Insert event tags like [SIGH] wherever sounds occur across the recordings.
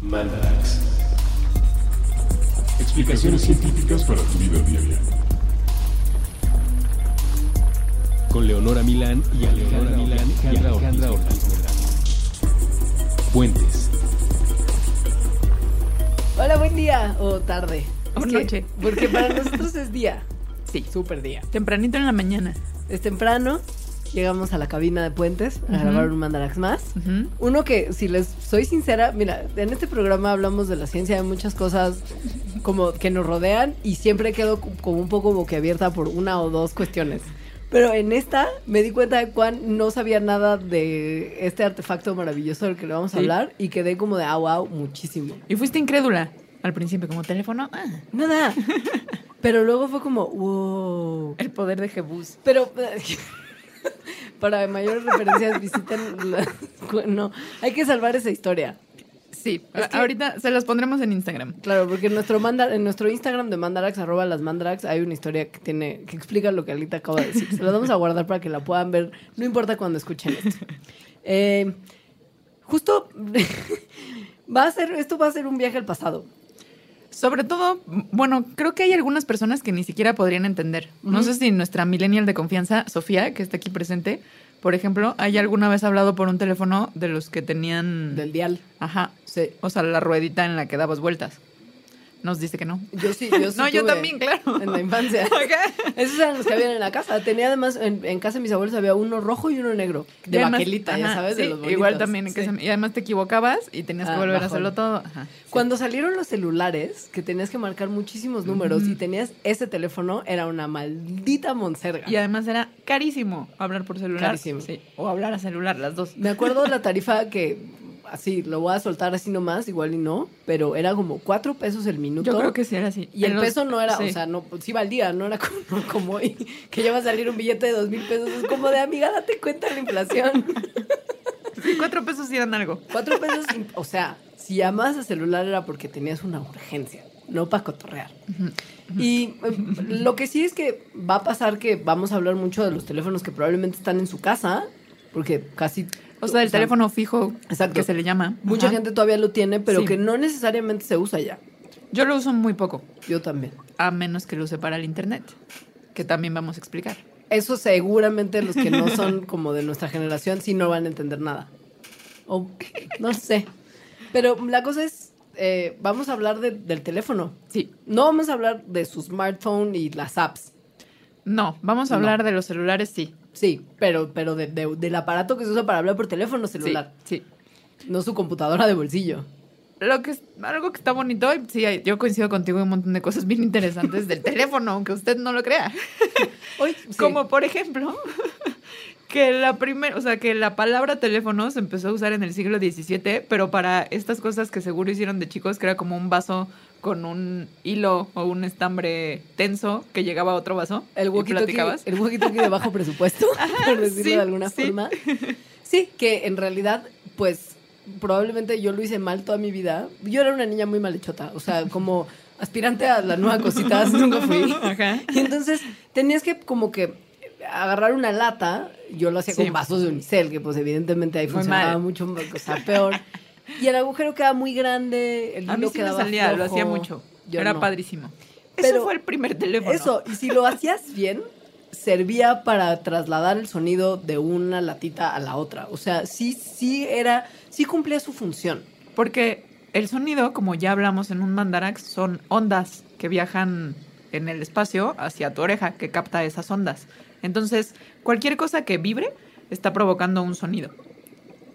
Mandarax. Explicaciones científicas para tu vida diaria. Con Leonora Milán y Alejandra Milán y Alejandra Ortiz. Puentes. Hola, buen día o tarde. O noche. Porque para [LAUGHS] nosotros es día. Sí. Súper día. Tempranito en la mañana. Es temprano, llegamos a la cabina de Puentes a grabar un Mandarax más. Uno que, si les soy sincera, mira, en este programa hablamos de la ciencia, de muchas cosas como que nos rodean y siempre quedo co- como un poco boquiabierta por una o dos cuestiones. Pero en esta me di cuenta de cuán no sabía nada de este artefacto maravilloso del que le vamos a Sí. hablar y quedé como de ah, wow, muchísimo. Y fuiste incrédula al principio, como teléfono. ah, Nada. [LAUGHS] Pero luego fue como, wow. el poder de Jebus. Pero [LAUGHS] [LAUGHS] para mayores referencias visiten la- [LAUGHS] no, hay que salvar esa historia. Sí, Es a- que- ahorita se las pondremos en Instagram. Claro, porque en nuestro en nuestro Instagram de Mandarax, arroba las Mandarax, hay una historia que tiene, que explica lo que Alita acaba de decir. Se la vamos a guardar para que la puedan ver, no importa cuando escuchen esto. Eh, justo [LAUGHS] va a ser, esto va a ser un viaje al pasado. Sobre todo, bueno, creo que hay algunas personas que ni siquiera podrían entender. No sé si nuestra millennial de confianza, Sofía, que está aquí presente, por ejemplo, haya alguna vez hablado por un teléfono de los que tenían... Del dial. Ajá, Sí. o sea, la ruedita en la que dabas vueltas. Nos dice que no. Yo sí, yo [LAUGHS] sí No, yo también, claro. En la infancia. [LAUGHS] Esos eran los que habían en la casa. Tenía además, en, en casa de mis abuelos había uno rojo y uno negro. De además- baquelita, ya ajá, sabes, de sí, los bonitos. Igual también en Sí. casa. Y además te equivocabas y tenías que Ah, volver a hacerlo todo. Ajá, sí. Cuando salieron los celulares, que tenías que marcar muchísimos números y tenías ese teléfono, era una maldita monserga. Y además era carísimo hablar por celular. Carísimo. Sí, o hablar a celular, las dos. Me acuerdo de la [LAUGHS] tarifa que, así, lo voy a soltar así nomás, igual y no, pero era como cuatro pesos el minuto. Yo creo que sí era así. Y el los- peso no era, sí. o sea, no, sí valía, no era [LAUGHS] como, como hoy, que ya va a salir un billete de dos mil pesos. Es como de, amiga, date cuenta de la inflación. [LAUGHS] Sí, cuatro pesos sí eran algo. Cuatro pesos, o sea, si llamabas a celular era porque tenías una urgencia, no para cotorrear. Y eh, lo que sí es que va a pasar que vamos a hablar mucho de los teléfonos que probablemente están en su casa, porque casi... O sea, el teléfono fijo Exacto. que se le llama. Mucha Ajá. gente todavía lo tiene, pero Sí. que no necesariamente se usa ya. Yo lo uso muy poco, Yo también. a menos que lo use para el internet, que también vamos a explicar. Eso seguramente los que no son [LAUGHS] como de nuestra generación sí no van a entender nada. O no sé. Pero la cosa es, eh, vamos a hablar de- del teléfono. Sí. No vamos a hablar de su smartphone y las apps. No, vamos a No. hablar de los celulares, sí. Sí, pero, pero de- de- del aparato que se usa para hablar por teléfono celular. Sí. No su computadora de bolsillo. Lo que es, algo que está bonito, y sí, yo coincido contigo en un montón de cosas bien interesantes del teléfono, aunque usted no lo crea. [LAUGHS] Hoy, sí. Como por ejemplo, que la primera, o sea, que la palabra teléfono se empezó a usar en el siglo XVII, pero para estas cosas que seguro hicieron de chicos, que era como un vaso con un hilo o un estambre tenso que llegaba a otro vaso el platicabas. el walkie-talkie de bajo presupuesto, [LAUGHS] por decirlo sí, de alguna sí. forma. Sí, que en realidad, pues, probablemente yo lo hice mal toda mi vida. Yo era una niña muy malhechota, o sea, como [LAUGHS] aspirante a la nueva cositas, [LAUGHS] nunca fui. Ajá. Y entonces tenías que como que agarrar una lata, yo lo hacía Sí. con vasos de unicel, que pues evidentemente ahí Muy funcionaba mal. mucho, o sea, peor. Y el agujero quedaba muy grande, el A mí hilo me quedaba salía, lo hacía mucho. Yo era no. padrísimo. Pero- Eso fue el primer teléfono. Eso, y si lo hacías bien, servía para trasladar el sonido de una latita a la otra. O sea, sí, sí era, sí cumplía su función. Porque el sonido, como ya hablamos en un mandarax, son ondas que viajan en el espacio hacia tu oreja, que capta esas ondas. Entonces, cualquier cosa que vibre está provocando un sonido.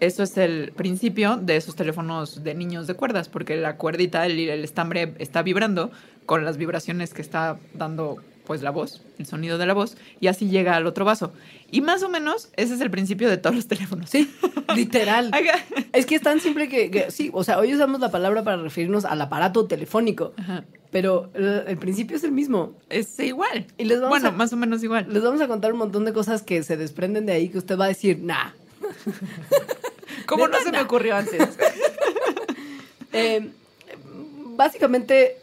Eso es el principio de esos teléfonos de niños de cuerdas, porque la cuerdita, el, el estambre está vibrando con las vibraciones que está dando pues la voz, el sonido de la voz, y así llega al otro vaso. Y más o menos ese es el principio de todos los [LAUGHS] teléfonos. Sí, literal. Es que es tan simple que, que sí, o sea, hoy usamos la palabra para referirnos al aparato telefónico, Ajá. pero el, el principio es el mismo. Es igual. Y les vamos bueno, a- más o menos igual. Les vamos a contar un montón de cosas que se desprenden de ahí que usted va a decir, nah. [LAUGHS] ¿Cómo no se me ocurrió antes? [LAUGHS] Eh, básicamente,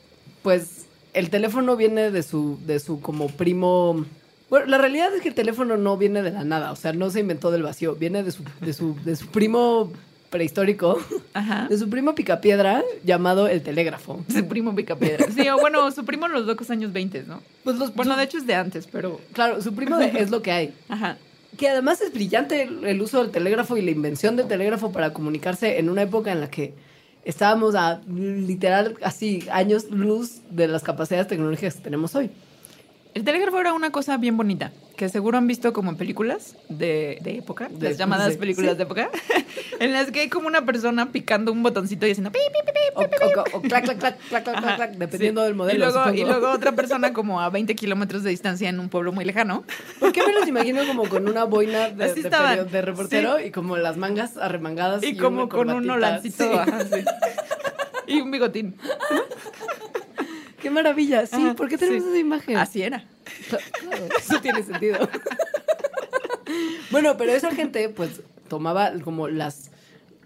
pues el teléfono viene de su, de su como primo. Bueno, la realidad es que el teléfono no viene de la nada, o sea, no se inventó del vacío, viene de su, de su, de su primo prehistórico Ajá. de su primo Picapiedra llamado el telégrafo. [LAUGHS] Su primo Picapiedra. Sí, o bueno, su primo en los locos años 20, ¿no? Pues los, Bueno, su- de hecho es de antes, pero. claro, su primo de- es lo que hay. Ajá. Que además es brillante el, el uso del telégrafo y la invención del telégrafo para comunicarse en una época en la que estábamos a literal así años luz de las capacidades tecnológicas que tenemos hoy. El telégrafo era una cosa bien bonita, que seguro han visto como en películas de, de época, De- las llamadas sí, películas sí. de época, [LAUGHS] en las que hay como una persona picando un botoncito y haciendo pi, pi, pi, pi, O, o- o clac, clac, clac, clac, clac, Ajá, clac, dependiendo sí. del modelo. Y luego, y luego otra persona [LAUGHS] como a 20 kilómetros de distancia en un pueblo muy lejano. ¿Por qué me los imagino como con una boina de, de perio- de reportero y como las mangas arremangadas? Y como una con un corbatita? olancito. Sí. ajá. [LAUGHS] Y un bigotín. ¡Qué maravilla! Sí, ¿por qué tenemos sí. esa imagen? Así era. Claro, eso tiene sentido. bueno, pero esa gente, pues, tomaba como las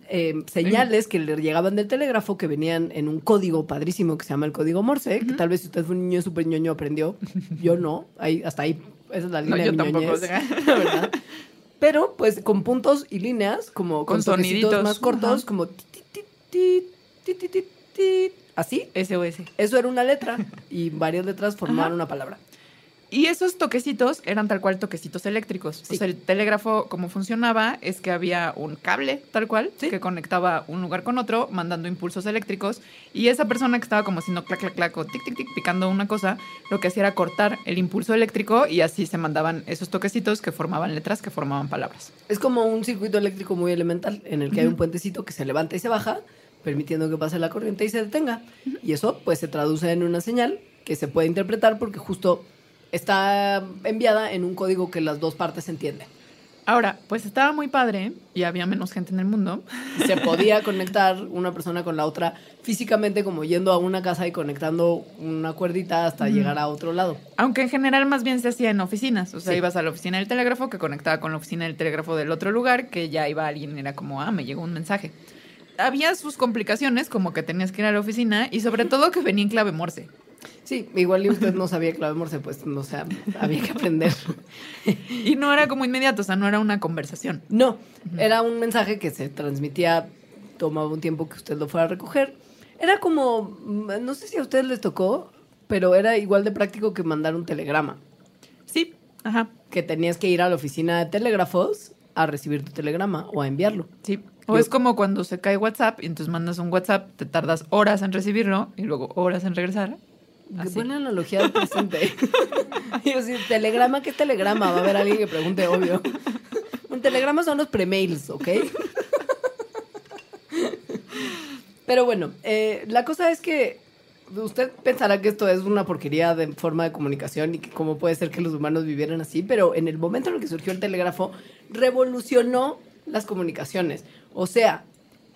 eh, señales que le llegaban del telégrafo, que venían en un código padrísimo que se llama el código Morse, que tal vez si usted fue un niño súper ñoño aprendió. Yo no. Ahí, hasta ahí, esa es la No, línea yo de mi tampoco, ñoñez, verdad. Pero, pues, con puntos y líneas, como con, Con soniditos, más cortos, ajá. como... ti, ti, ti, Así. SOS. Eso era una letra y varias letras formaban Ajá. una palabra. Y esos toquecitos eran tal cual toquecitos eléctricos. Sí. O sea, el telégrafo, como funcionaba, es que había un cable, tal cual, Sí. que conectaba un lugar con otro, mandando impulsos eléctricos. Y esa persona que estaba como haciendo clac, clac, clac, o tic, tic, tic, picando una cosa, lo que hacía era cortar el impulso eléctrico y así se mandaban esos toquecitos que formaban letras, que formaban palabras. Es como un circuito eléctrico muy elemental en el que hay un puentecito que se levanta y se baja, permitiendo que pase la corriente y se detenga. Y eso pues se traduce en una señal que se puede interpretar porque justo está enviada en un código que las dos partes entienden. Ahora, pues estaba muy padre y había menos gente en el mundo. Se [LAUGHS] podía conectar una persona con la otra físicamente como yendo a una casa y conectando una cuerdita hasta llegar a otro lado. Aunque en general más bien se hacía en oficinas. O sea, Sí. ibas a la oficina del telégrafo que conectaba con la oficina del telégrafo del otro lugar, que ya iba alguien y era como, ah, me llegó un mensaje. Había sus complicaciones, como que tenías que ir a la oficina y sobre todo que venía en clave Morse. Sí, igual y usted no sabía clave Morse, pues no sé, había que aprender. [LAUGHS] Y no era como inmediato, o sea, no era una conversación. No, era un mensaje que se transmitía, tomaba un tiempo que usted lo fuera a recoger. Era como, mm, no sé si a ustedes les tocó, pero era igual de práctico que mandar un telegrama, Sí, ajá, que tenías que ir a la oficina de telégrafos a recibir tu telegrama o a enviarlo. sí. O Yo- es como cuando se cae WhatsApp y entonces mandas un WhatsApp, te tardas horas en recibirlo y luego horas en regresar. Qué Así. buena analogía del presente. [LAUGHS] Yo sí, telegrama, ¿qué telegrama? Va a haber alguien que pregunte, obvio. Un telegrama son los premails, ¿ok? Pero bueno, eh, la cosa es que usted pensará que esto es una porquería de forma de comunicación y que cómo puede ser que los humanos vivieran así, pero en el momento en el que surgió el telégrafo, revolucionó las comunicaciones. O sea,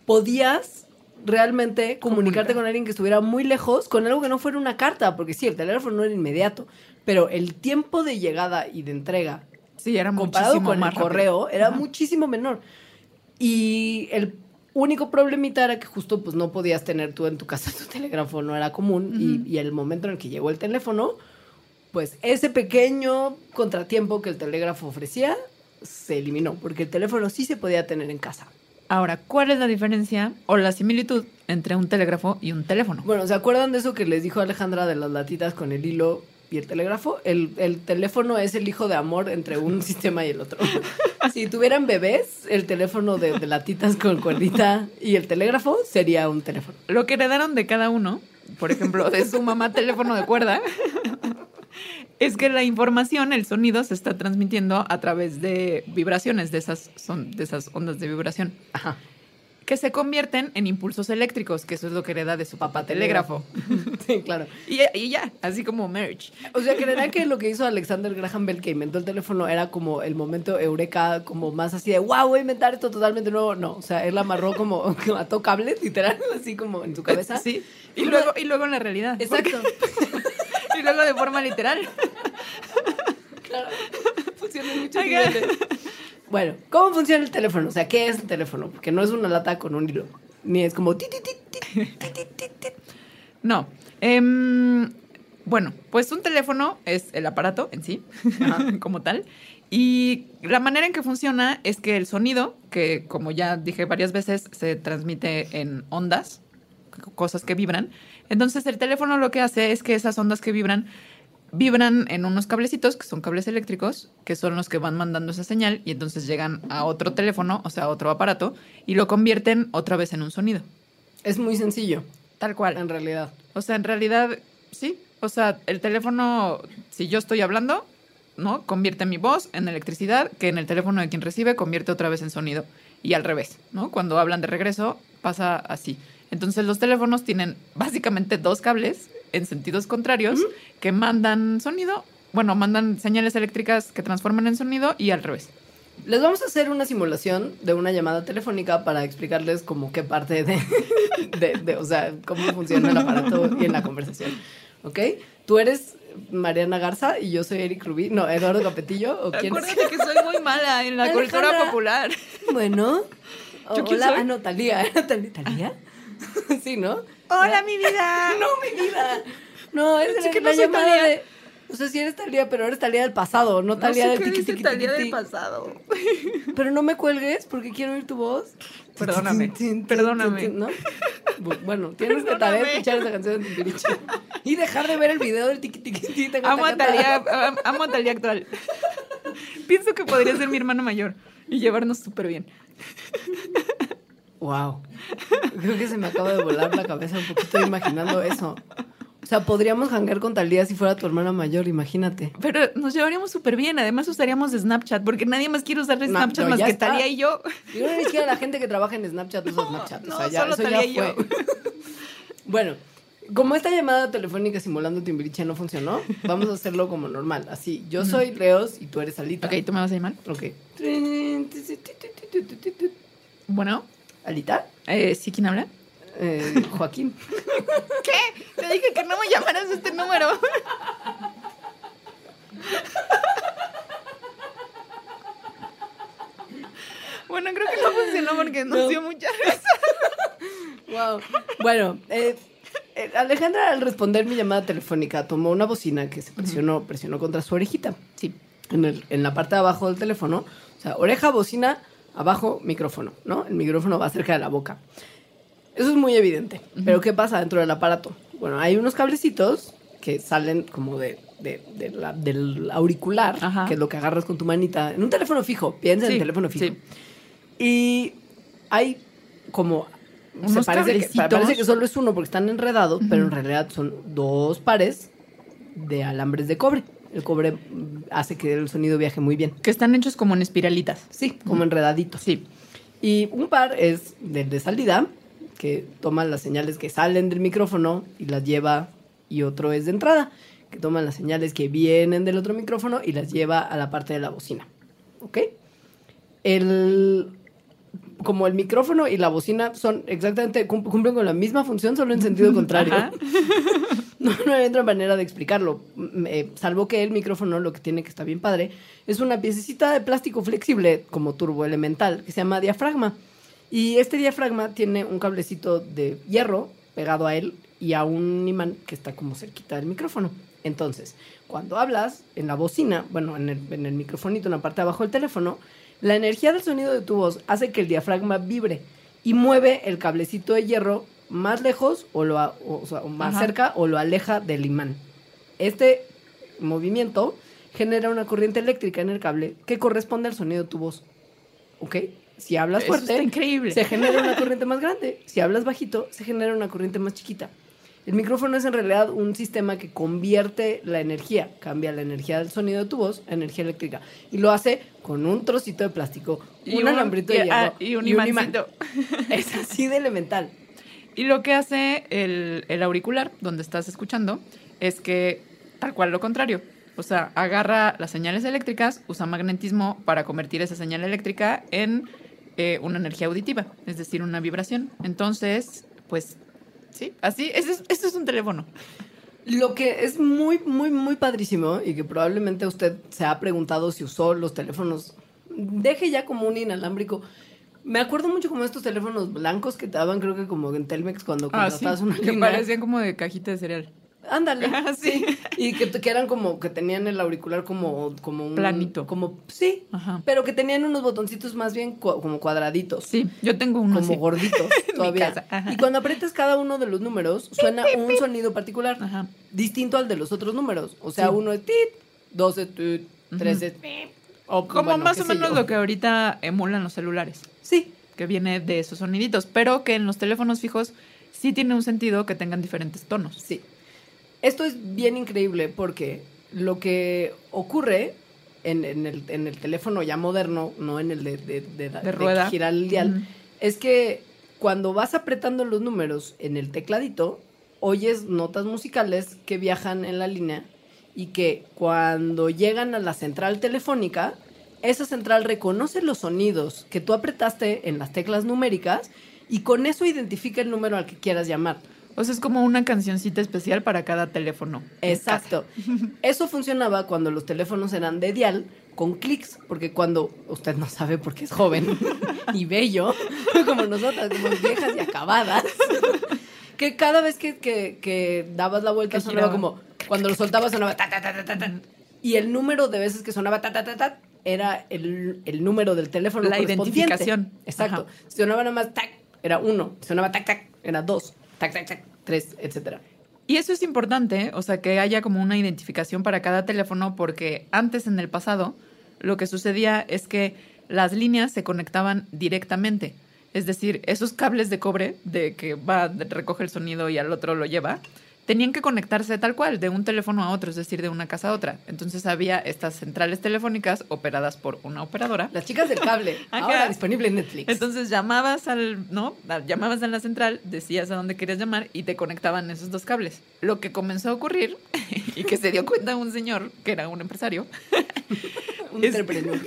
podías realmente comunicarte Comunicar. con alguien que estuviera muy lejos con algo que no fuera una carta, porque sí, el telégrafo no era inmediato, pero el tiempo de llegada y de entrega Sí, era comparado con más el rápido. correo era Ajá. muchísimo menor. Y el único problemita era que justo pues no podías tener tú en tu casa [LAUGHS] tu telégrafo, no era común. y, y el momento en el que llegó el teléfono, pues ese pequeño contratiempo que el telégrafo ofrecía se eliminó, porque el teléfono sí se podía tener en casa. Ahora, ¿cuál es la diferencia o la similitud entre un telégrafo y un teléfono? Bueno, ¿se acuerdan de eso que les dijo Alejandra de las latitas con el hilo y el telégrafo? El, el teléfono es el hijo de amor entre un [LAUGHS] sistema y el otro. [LAUGHS] Si tuvieran bebés, el teléfono de, de latitas con cuerdita y el telégrafo sería un teléfono. Lo que heredaron de cada uno, por ejemplo, de su mamá teléfono de cuerda, [LAUGHS] es que la información, el sonido, se está transmitiendo a través de vibraciones, de esas, son, de esas ondas de vibración, Ajá. que se convierten en impulsos eléctricos, que eso es lo que hereda de su papá telégrafo. [LAUGHS] Sí, claro. Y, y ya, así como merch. O sea, ¿creerán que lo que hizo Alexander Graham Bell, que inventó el teléfono, era como el momento eureka, como más así de, wow, voy a inventar esto totalmente nuevo? No, o sea, él amarró como, [LAUGHS] ató cables, literal, así como en su cabeza. Sí. Y luego, y luego en la realidad. Exacto. Y luego de forma literal. Claro, funciona niveles. Bueno, ¿cómo funciona el teléfono? O sea, ¿qué es el teléfono? Porque no es una lata con un hilo. Ni es como... No. Em, bueno, pues un teléfono es el aparato en sí, [LAUGHS] como tal. Y la manera en que funciona es que el sonido, que como ya dije varias veces, se transmite en ondas, cosas que vibran. Entonces el teléfono lo que hace es que esas ondas que vibran vibran en unos cablecitos, que son cables eléctricos, que son los que van mandando esa señal y entonces llegan a otro teléfono, o sea, a otro aparato, y lo convierten otra vez en un sonido. Es muy sencillo, Tal cual. en realidad. O sea, en realidad, sí. O sea, el teléfono, si yo estoy hablando, ¿no? Convierte mi voz en electricidad, que en el teléfono de quien recibe convierte otra vez en sonido. Y al revés, ¿no? Cuando hablan de regreso, pasa así. Entonces los teléfonos tienen básicamente dos cables en sentidos contrarios que mandan sonido, bueno, mandan señales eléctricas que transforman en sonido y al revés. Les vamos a hacer una simulación de una llamada telefónica para explicarles como qué parte de, [LAUGHS] de, de- o sea, cómo funciona el aparato y en la conversación. ¿Ok? Tú eres Mariana Garza y yo soy Eric Rubí. No, Eduardo Capetillo. ¿O quién es? Acuérdate que soy muy mala en la cultura popular. Bueno. ¿Yo quién Hola, soy? ah, no, Talía. ¿Talía? [LAUGHS] Sí, ¿no? Hola, mi vida. [LAUGHS] No, mi vida. No, es la, que no la soy llamada Talía. de... O sea, sí eres Talía, pero eres Talía del pasado, no No Talía sé del tiqui, Talía del pasado. [LAUGHS] Pero no me cuelgues porque quiero oír tu voz. Perdóname, perdóname. ¿no? Bu- Bueno, tienes de tarea Perdóname. escuchar esa canción de Timbiriche. Y dejar de ver el video del tiqui tiqui tiqui. Amo a. Talía, am- amo a Talía actual. Pienso que podría ser mi hermana mayor y llevarnos súper bien. Wow. [LAUGHS] Creo que se me acaba de volar la cabeza un poquito imaginando eso. O sea, podríamos hangar con Talía si fuera tu hermana mayor, imagínate. Pero nos llevaríamos súper bien. Además, usaríamos Snapchat porque nadie más quiere usar de No, Snapchat no, más que está. Talía y yo. Yo no ni siquiera la gente que trabaja en Snapchat usa [LAUGHS] No, Snapchat. no, o sea, ya, solo eso ya y yo. fue. [LAUGHS] Bueno, como esta llamada telefónica simulando Timbiriche no funcionó, vamos a hacerlo como normal. Así, yo soy Leos y tú eres Alita. Ok, ¿tú me vas a llamar? Ok. Bueno, ¿Alita? eh, ¿sí quién habla? Eh, Joaquín. [LAUGHS] ¿Qué? Te dije que no me llamaras a este número. Bueno, creo que no funcionó porque nos No. dio mucha risa. Wow. Bueno, eh, eh, Alejandra al responder mi llamada telefónica tomó una bocina que se presionó, presionó contra su orejita. Sí. En, el- en la parte de abajo del teléfono. O sea, oreja, bocina, abajo, micrófono, ¿no? El micrófono va cerca de la boca. Eso es muy evidente. Pero ¿qué pasa dentro del aparato? Bueno, hay unos cablecitos que salen como de, de- de la- del auricular, Ajá. que es lo que agarras con tu manita. En un teléfono fijo, piensa en el teléfono fijo. sí. Y hay como... se parece que, parece que solo es uno porque están enredados, pero en realidad son dos pares de alambres de cobre. El cobre hace que el sonido viaje muy bien. Que están hechos como en espiralitas. Sí, como enredaditos. Sí. Y un par es del de salida, que toma las señales que salen del micrófono y las lleva, y otro es de entrada, que toma las señales que vienen del otro micrófono y las lleva a la parte de la bocina. ¿Ok? El, como el micrófono y la bocina son exactamente, cum- cumplen con la misma función, solo en sentido [LAUGHS] contrario. Ajá. [LAUGHS] [LAUGHS] No, no hay otra manera de explicarlo. Mm, eh, salvo que el micrófono lo que tiene que está bien padre es una piececita de plástico flexible como turboelemental que se llama diafragma. Y este diafragma tiene un cablecito de hierro pegado a él y a un imán que está como cerquita del micrófono. Entonces, cuando hablas en la bocina, bueno, en el, en el microfonito, en la parte de abajo del teléfono, la energía del sonido de tu voz hace que el diafragma vibre y mueve el cablecito de hierro más lejos o, lo, a- o, o sea, más Ajá. cerca o lo aleja del imán. Este movimiento genera una corriente eléctrica en el cable que corresponde al sonido de tu voz. ¿Ok? Si hablas Eso fuerte, increíble. se genera una corriente más grande. Si hablas bajito, se genera una corriente más chiquita. El micrófono es en realidad un sistema que convierte la energía, cambia la energía del sonido de tu voz a energía eléctrica. Y lo hace con un trocito de plástico, Y un un- alambrito de y- hierro ah, y un imán. Es así de elemental. Y lo que hace el, auricular, donde estás escuchando, es que tal cual lo contrario. O sea, agarra las señales eléctricas, usa magnetismo para convertir esa señal eléctrica en eh, una energía auditiva, es decir, una vibración. Entonces, pues, sí, así, eso es, eso es un teléfono. Lo que es muy, muy, muy padrísimo y que probablemente usted se ha preguntado si usó los teléfonos, deje ya como un inalámbrico. Me acuerdo mucho como estos teléfonos blancos que te daban, creo que como en Telmex cuando Ah, sí, contratabas una que línea. parecían como de cajita de cereal. Ándale. [LAUGHS] Ajá, sí. Y que, que eran como, que tenían el auricular como, como un... Planito. Como, sí. Ajá. Pero que tenían unos botoncitos más bien como cuadraditos. Sí, yo tengo uno Como así. gorditos [LAUGHS] todavía. Y cuando aprietas cada uno de los números, suena un sonido particular. Ajá. Distinto al de los otros números. O sea, Sí. uno es tit, dos es tit, tres es o, Como bueno, más o menos yo. lo que ahorita emulan los celulares, Sí. que viene de esos soniditos, pero que en los teléfonos fijos sí tiene un sentido que tengan diferentes tonos. Sí. Esto es bien increíble porque lo que ocurre en, en el, en el teléfono ya moderno, no en el de, de, de, De rueda. girar el dial, es que cuando vas apretando los números en el tecladito, oyes notas musicales que viajan en la línea y que cuando llegan a la central telefónica, esa central reconoce los sonidos que tú apretaste en las teclas numéricas y con eso identifica el número al que quieras llamar. O sea, es como una cancioncita especial para cada teléfono. Exacto. [LAUGHS] Eso funcionaba cuando los teléfonos eran de dial con clics, porque cuando usted no sabe porque es joven [LAUGHS] y bello, [LAUGHS] como nosotras, como viejas y acabadas, que cada vez que, que- que dabas la vuelta Que sonaba giraba. como, cuando lo soltabas sonaba ta, ta, ta, ta, ta, ta. y el número de veces que sonaba ta, ta, ta, ta, era el, el número del teléfono La correspondiente. identificación. Exacto. Ajá. Sonaba nada más tac, era uno. Sonaba tac, tac, era dos. Tac, tac, tac, tres, etcétera. Y eso es importante, o sea, que haya como una identificación para cada teléfono, porque antes en el pasado lo que sucedía es que las líneas se conectaban directamente. Es decir, esos cables de cobre de que va, recoge el sonido y al otro lo lleva, tenían que conectarse tal cual, de un teléfono a otro, es decir, de una casa a otra. Entonces había estas centrales telefónicas operadas por una operadora. Las chicas del cable, [LAUGHS] ahora disponible en Netflix. Entonces llamabas al, ¿no? Llamabas a la central, decías a dónde querías llamar y te conectaban esos dos cables. Lo que comenzó a ocurrir [LAUGHS] y que se dio cuenta un señor, que era un empresario, [LAUGHS] un es- entrepreneur.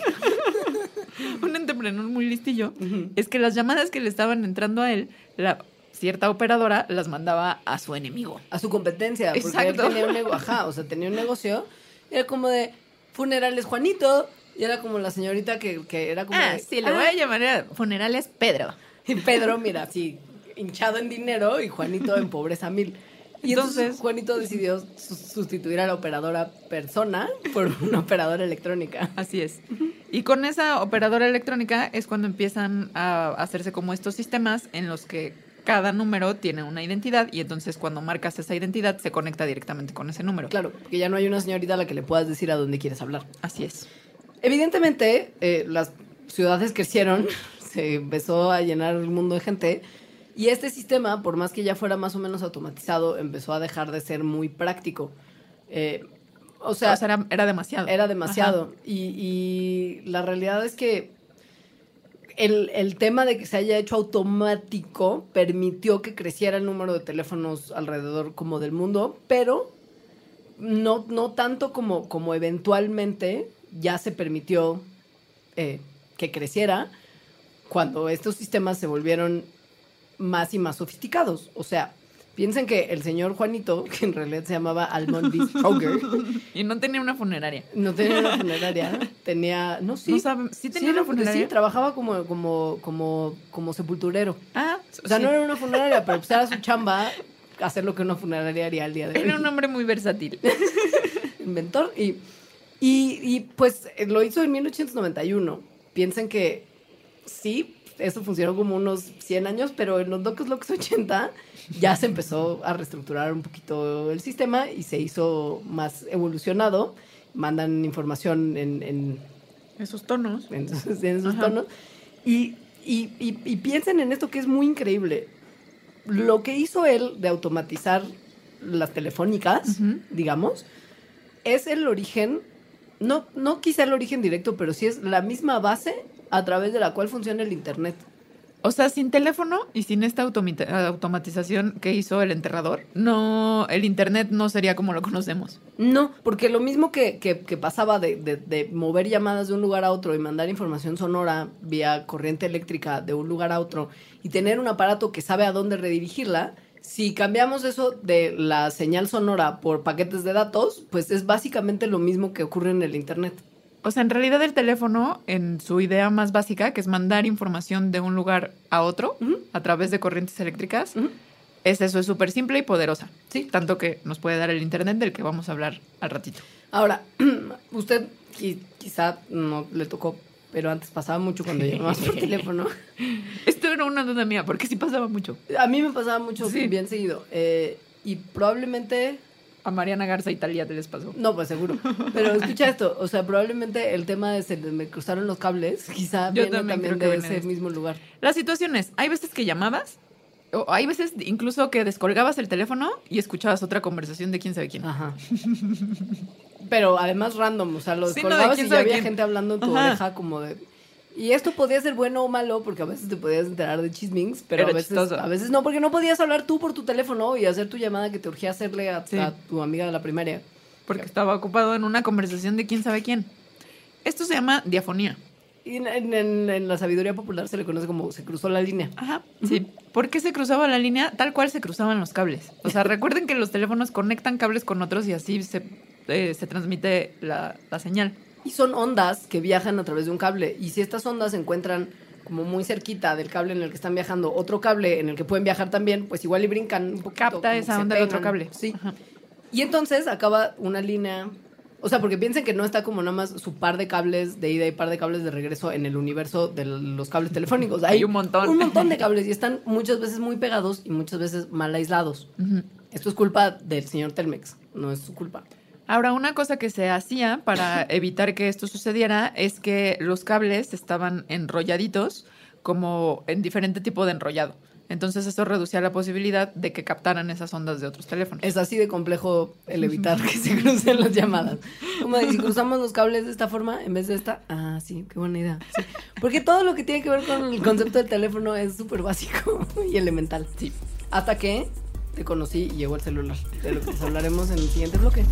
un entrepreneur muy listillo, es que las llamadas que le estaban entrando a él, la cierta operadora las mandaba a su enemigo. A su competencia, porque Exacto. él tenía un negocio, ajá, o sea, tenía un negocio, era como de funerales Juanito, y era como la señorita que, que era como Ah, de, sí, le "Ah". voy a llamar a funerales Pedro. Y Pedro, mira, así, hinchado en dinero, y Juanito en pobreza mil. Y entonces, Entonces- Juanito decidió su- sustituir a la operadora persona por una operadora electrónica. Así es. Y con esa operadora electrónica es cuando empiezan a hacerse como estos sistemas en los que cada número tiene una identidad y entonces cuando marcas esa identidad se conecta directamente con ese número. Claro, porque ya no hay una señorita a la que le puedas decir a dónde quieres hablar. Así es. Evidentemente, eh, las ciudades crecieron, [LAUGHS] se empezó a llenar el mundo de gente y este sistema, por más que ya fuera más o menos automatizado, empezó a dejar de ser muy práctico. Eh, o sea, o sea, era, era demasiado. era demasiado. Y, y la realidad es que el, el tema de que se haya hecho automático permitió que creciera el número de teléfonos alrededor como del mundo, pero no, no tanto como, como eventualmente ya se permitió eh, que creciera cuando estos sistemas se volvieron más y más sofisticados. O sea, piensen que el señor Juanito, [LAUGHS] que en realidad se llamaba Almond B. Stroger, Y no tenía una funeraria. no tenía una funeraria, tenía, no sí, No saben- ¿sí tenía una era- funeraria? sí, trabajaba como, como, como, como sepulturero. Ah, O sea, sí. no era una funeraria, pero pues era su chamba hacer lo que una funeraria haría al día de hoy. Era un hombre muy versátil. [LAUGHS] inventor y, y, y, pues lo hizo en 1891. Piensen que sí, eso funcionó como unos 100 años, pero en los Locos Locos 80 ya se empezó a reestructurar un poquito el sistema y se hizo más evolucionado. Mandan información en, en, Esos tonos. en esos, en esos Ajá. tonos. Y, y, y- y piensen en esto que es muy increíble. Lo que hizo él de automatizar las telefónicas, digamos, es el origen, no, no quizá el origen directo, pero sí es la misma base a través de la cual funciona el Internet. O sea, sin teléfono y sin esta automatización que hizo el enterrador, no, el internet no sería como lo conocemos. No, porque lo mismo que, que- que pasaba de, de- de mover llamadas de un lugar a otro y mandar información sonora vía corriente eléctrica de un lugar a otro y tener un aparato que sabe a dónde redirigirla, si cambiamos eso de la señal sonora por paquetes de datos, pues es básicamente lo mismo que ocurre en el Internet. O sea, en realidad el teléfono, en su idea más básica, que es mandar información de un lugar a otro a través de corrientes eléctricas. Es eso, es súper simple y poderosa. Sí. Tanto que nos puede dar el internet del que vamos a hablar al ratito. Ahora, [CLEARS THROAT] usted qui- quizá no le tocó, pero antes pasaba mucho cuando llamabas por teléfono. [LAUGHS] Esto era una duda mía, porque sí pasaba mucho. A mí me pasaba mucho, Sí. bien seguido. Eh, y probablemente, A Mariana Garza Italia te les pasó. no, pues seguro. Pero [LAUGHS] escucha esto, o sea, probablemente el tema de se me cruzaron los cables, quizá Yo viene también de ese mismo lugar. Las situaciones, hay veces que llamabas, o hay veces incluso que descolgabas el teléfono y escuchabas otra conversación de quién sabe quién. Ajá. Pero además random, o sea, lo Sí, no, de descolgabas y ya había quién. gente hablando en tu Ajá. oreja como de... Y esto podía ser bueno o malo, porque a veces te podías enterar de chismings, pero Era a veces, chistoso. a veces no, porque no podías hablar tú por tu teléfono y hacer tu llamada que te urgía hacerle a, Sí. a tu amiga de la primaria. Porque estaba ocupado en una conversación de quién sabe quién. Esto se llama diafonía. Y en, en- en- en la sabiduría popular se le conoce como se cruzó la línea. Ajá, sí. ¿Por qué se cruzaba la línea? Tal cual se cruzaban los cables. O sea, [LAUGHS] recuerden que los teléfonos conectan cables con otros y así se, eh, se transmite la, la señal. Y son ondas que viajan a través de un cable. Y si estas ondas se encuentran como muy cerquita del cable en el que están viajando, otro cable en el que pueden viajar también, pues igual y brincan un poquito. Capta esa onda del otro cable. Sí. Ajá. Y entonces acaba una línea. O sea, porque piensen que no está como nada más su par de cables de ida y par de cables de regreso en el universo de los cables telefónicos. Hay un montón. Un montón de [LAUGHS] cables y están muchas veces muy pegados y muchas veces mal aislados. Esto es culpa del señor Telmex, no es su culpa. Ahora, una cosa que se hacía para evitar que esto sucediera es que los cables estaban enrolladitos como en diferente tipo de enrollado. Entonces eso reducía la posibilidad de que captaran esas ondas de otros teléfonos. Es así de complejo el [LAUGHS] evitar que se crucen las llamadas. Como si cruzamos los cables de esta forma en vez de esta, ah, sí, qué buena idea. Sí. Porque todo lo que tiene que ver con el concepto del teléfono es súper básico [LAUGHS] y elemental. Sí. Hasta que te conocí y llegó el celular, de lo que les hablaremos en el siguiente bloque.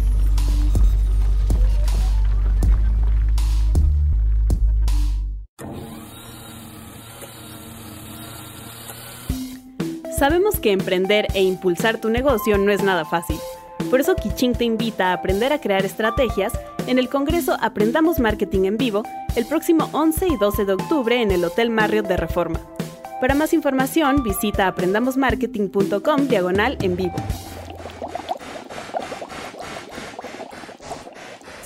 Sabemos que emprender e impulsar tu negocio no es nada fácil. Por eso Kiching te invita a aprender a crear estrategias en el Congreso Aprendamos Marketing en Vivo el próximo 11 y 12 de octubre en el Hotel Marriott de Reforma. Para más información visita aprendamosmarketing.com diagonal en vivo.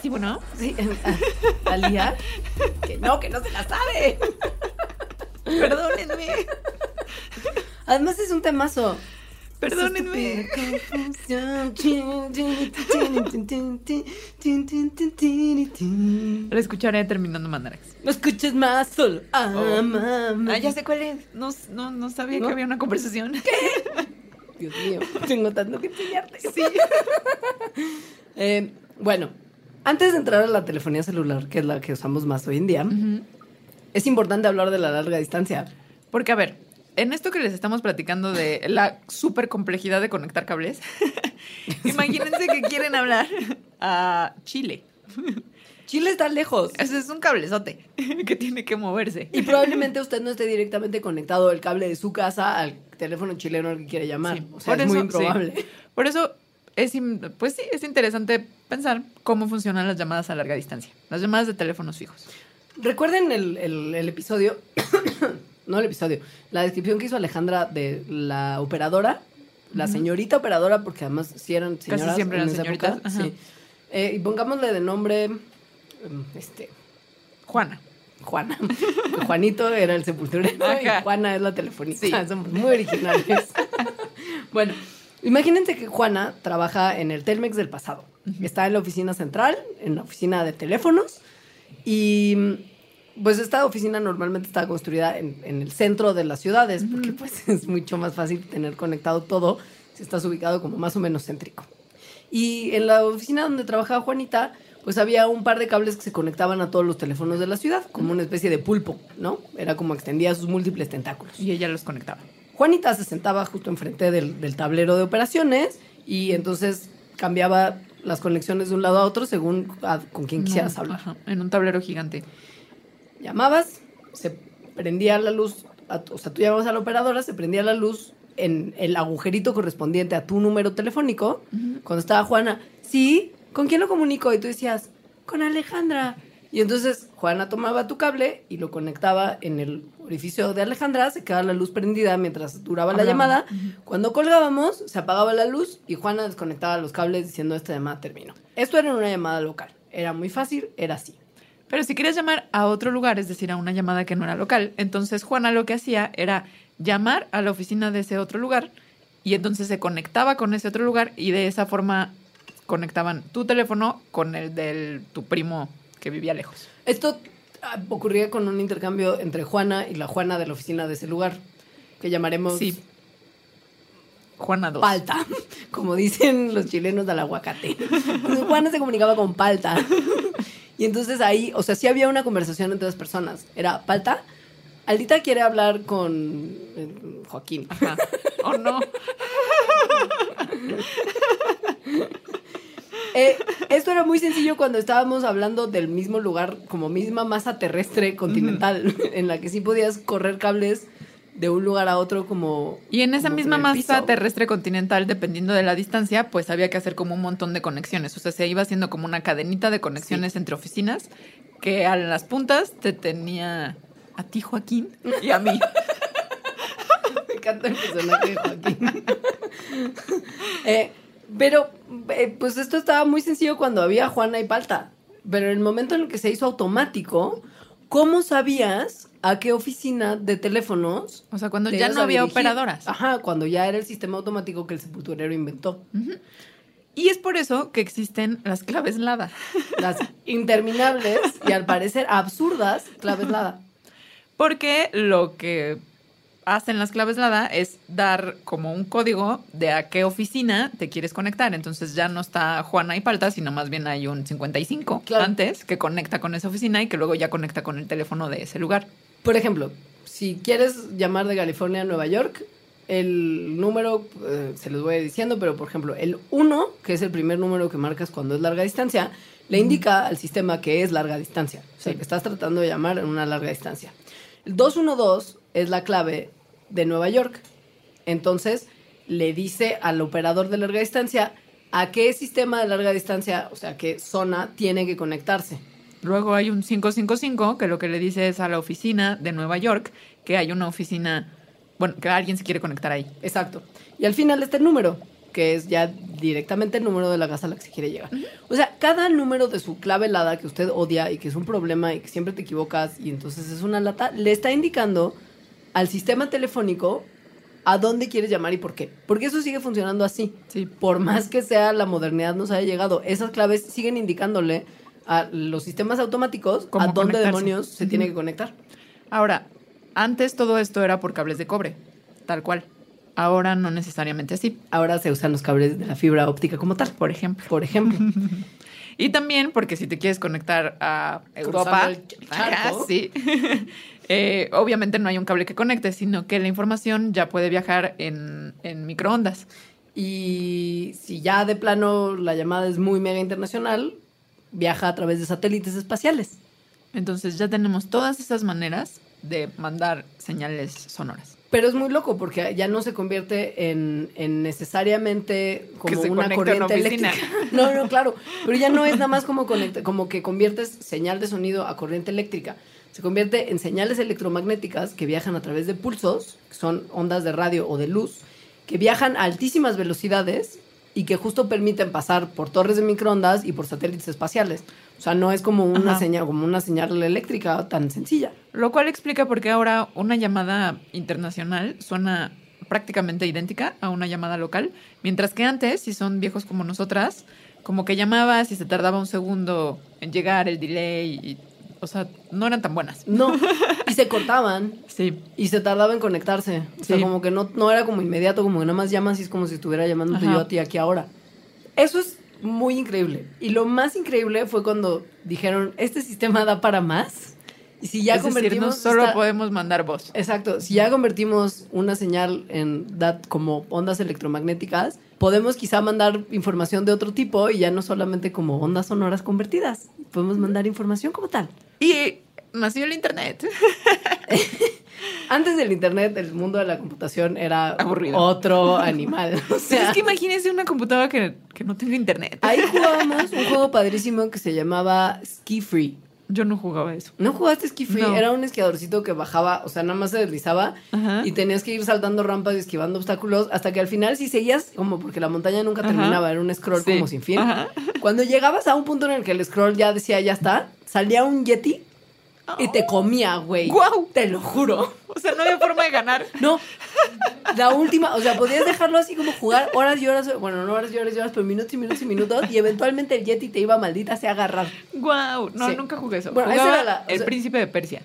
Sí, bueno. Sí, Talía, [LAUGHS] que no, que no se la sabe. [LAUGHS] Perdónenme. [LAUGHS] Además es un temazo. Perdónenme. La escucharé terminando Mandarax. No escuches más, solo amame. Ah, ya sé cuál es. No, no, no sabía ¿No? que había una conversación. Dios mío, tengo tanto que enseñarte. Sí. Eh, bueno, antes de entrar a la telefonía celular, que es la que usamos más hoy en día, es importante hablar de la larga distancia. Porque, a ver, en esto que les estamos platicando de la super complejidad de conectar cables, [LAUGHS] imagínense que quieren hablar a Chile. Chile está lejos. Ese es un cablezote [LAUGHS] que tiene que moverse. Y probablemente usted no esté directamente conectado el cable de su casa al teléfono chileno al que quiere llamar. Sí, o sea, es muy eso, improbable. sí. Por eso, es, pues sí, es interesante pensar cómo funcionan las llamadas a larga distancia. Las llamadas de teléfonos fijos. Recuerden el, el- el episodio, no el episodio, la descripción que hizo Alejandra de la operadora, la señorita operadora, porque además sí eran señoras siempre en eran esa señoritas, época, sí. Eh, y pongámosle de nombre, em, este, Juana. Juana. [LAUGHS] Juanito era el sepulturero Ajá. y Juana es la telefonista. Sí. [LAUGHS] Somos muy originales. [LAUGHS] bueno, imagínense que Juana trabaja en el Telmex del pasado. Está en la oficina central, en la oficina de teléfonos. Y pues esta oficina normalmente está construida en, en el centro de las ciudades, porque pues [LAUGHS] es mucho más fácil tener conectado todo si estás ubicado como más o menos céntrico. Y en la oficina donde trabajaba Juanita, pues había un par de cables que se conectaban a todos los teléfonos de la ciudad, como una especie de pulpo, ¿no? Era como extendía sus múltiples tentáculos. Y ella los conectaba. Juanita se sentaba justo enfrente del, del tablero de operaciones y entonces cambiaba las conexiones de un lado a otro según a- con quién quisieras No, hablar. ajá, en un tablero gigante. Llamabas, se prendía la luz, o sea, tú llamabas a la operadora, se prendía la luz en el agujerito correspondiente a tu número telefónico. Cuando estaba Juana, sí, ¿con quién lo comunico? Y tú decías, con Alejandra. Y entonces Juana tomaba tu cable y lo conectaba en el orificio de Alejandra, se quedaba la luz prendida mientras duraba la llamada. Cuando colgábamos, se apagaba la luz y Juana desconectaba los cables diciendo esta llamada terminó. Esto era una llamada local. Era muy fácil, era así. Pero si querías llamar a otro lugar, es decir, a una llamada que no era local, entonces Juana lo que hacía era llamar a la oficina de ese otro lugar y entonces se conectaba con ese otro lugar y de esa forma conectaban tu teléfono con el de tu primo que vivía lejos. Esto ah, ocurría con un intercambio entre Juana y la Juana de la oficina de ese lugar, que llamaremos Sí. Juana 2. palta, como dicen los chilenos del aguacate. [LAUGHS] Juana se comunicaba con palta. Y entonces ahí, o sea, sí había una conversación entre dos personas. Era palta, Aldita quiere hablar con eh, Joaquín. Ajá. ¿O no? [LAUGHS] Eh, esto era muy sencillo cuando estábamos hablando del mismo lugar, como misma masa terrestre continental, en la que sí podías correr cables de un lugar a otro como... Y en esa misma masa terrestre continental, dependiendo de la distancia, pues había que hacer como un montón de conexiones. O sea, se iba haciendo como una cadenita de conexiones entre oficinas que a las puntas te tenía a ti, Joaquín, y a mí. [LAUGHS] Me encanta el personaje de Joaquín. [LAUGHS] Eh, pero, eh, pues esto estaba muy sencillo cuando había Juana y Palta. Pero en el momento en el que se hizo automático, ¿cómo sabías a qué oficina de teléfonos? O sea, cuando te ya no había dirigir? operadoras. Ajá, cuando ya era el sistema automático que el sepulturero inventó. Y es por eso que existen las claves LADA. [LAUGHS] Las interminables y al parecer absurdas claves LADA. Porque lo que hacen las claves LADA es dar como un código de a qué oficina te quieres conectar. Entonces ya no está Juana y Palta, sino más bien hay un 55 Claro. antes que conecta con esa oficina y que luego ya conecta con el teléfono de ese lugar. Por ejemplo, si quieres llamar de California a Nueva York, el número, eh, se los voy diciendo, pero por ejemplo, el 1, que es el primer número que marcas cuando es larga distancia, le indica al sistema que es larga distancia. O sea, Sí. que estás tratando de llamar en una larga distancia. El 212 es la clave de Nueva York. Entonces, le dice al operador de larga distancia a qué sistema de larga distancia, o sea, qué zona tiene que conectarse. Luego hay un 555 que lo que le dice es a la oficina de Nueva York que hay una oficina, bueno, que alguien se quiere conectar ahí. Exacto. Y al final está el número, que es ya directamente el número de la casa a la que se quiere llegar. O sea, cada número de su clave helada que usted odia y que es un problema y que siempre te equivocas y entonces es una lata, le está indicando al sistema telefónico a dónde quieres llamar y por qué. Porque eso sigue funcionando así. Sí. Por más que sea la modernidad nos haya llegado, esas claves siguen indicándole a los sistemas automáticos a dónde demonios se tiene que conectar. Ahora, antes todo esto era por cables de cobre, tal cual. Ahora no necesariamente así, Ahora se usan los cables de la fibra óptica como tal, por ejemplo. por ejemplo. [LAUGHS] Y también porque si te quieres conectar a Europa, sí. [LAUGHS] Eh, obviamente no hay un cable que conecte, sino que la información ya puede viajar en, en microondas. Y si ya de plano la llamada es muy mega internacional, viaja a través de satélites espaciales. Entonces ya tenemos todas esas maneras de mandar señales sonoras. Pero es muy loco porque ya no se convierte en, en necesariamente como una corriente eléctrica. [LAUGHS] No, no, claro. Pero ya no es nada más como, conecta- como que conviertes señal de sonido a corriente eléctrica. Se convierte en señales electromagnéticas que viajan a través de pulsos, que son ondas de radio o de luz, que viajan a altísimas velocidades y que justo permiten pasar por torres de microondas y por satélites espaciales. O sea, no es como una Ajá. señal, como una señal eléctrica tan sencilla. Lo cual explica por qué ahora una llamada internacional suena prácticamente idéntica a una llamada local, mientras que antes, si son viejos como nosotras, como que llamabas y se tardaba un segundo en llegar el delay, y, o sea, no eran tan buenas. No, [LAUGHS] y se cortaban. Sí, Y se tardaba en conectarse. O sea, Sí. como que no, no era como inmediato, como que nada más llamas y es como si estuviera llamándote Ajá. yo a ti aquí ahora. Eso es muy increíble. Y lo más increíble fue cuando dijeron, este sistema da para más. Y si ya es decir, convertimos... no solo esta- podemos mandar voz. Exacto, si ya convertimos una señal en dat como ondas electromagnéticas, podemos quizá mandar información de otro tipo y ya no solamente como ondas sonoras convertidas. Podemos mandar información como tal. Y nació el internet. [LAUGHS] Antes del internet, el mundo de la computación era Aburrido. otro animal. O sea, es que imagínense una computadora que, que no tenga internet. ahí jugábamos un juego padrísimo que se llamaba Ski Free. Yo no jugaba eso. ¿No jugaste Ski Free? No. Era un esquiadorcito que bajaba, o sea, nada más se deslizaba Ajá. y tenías que ir saltando rampas y esquivando obstáculos hasta que al final si seguías, como porque la montaña nunca Ajá. terminaba, era un scroll Sí. como sin fin. Ajá. Cuando llegabas a un punto en el que el scroll ya decía ya está, salía un yeti y te comía, güey. ¡Guau! Te lo juro. O sea, no había forma de ganar. [LAUGHS] No, la última, o sea, podías dejarlo así como jugar horas y horas, bueno, no horas y horas y horas, pero minutos y minutos y minutos, y eventualmente el Yeti te iba maldita sea a agarrar. Wow, no, Sí. nunca jugué eso. Bueno, esa Jugaba era la- o el sea- príncipe de Persia.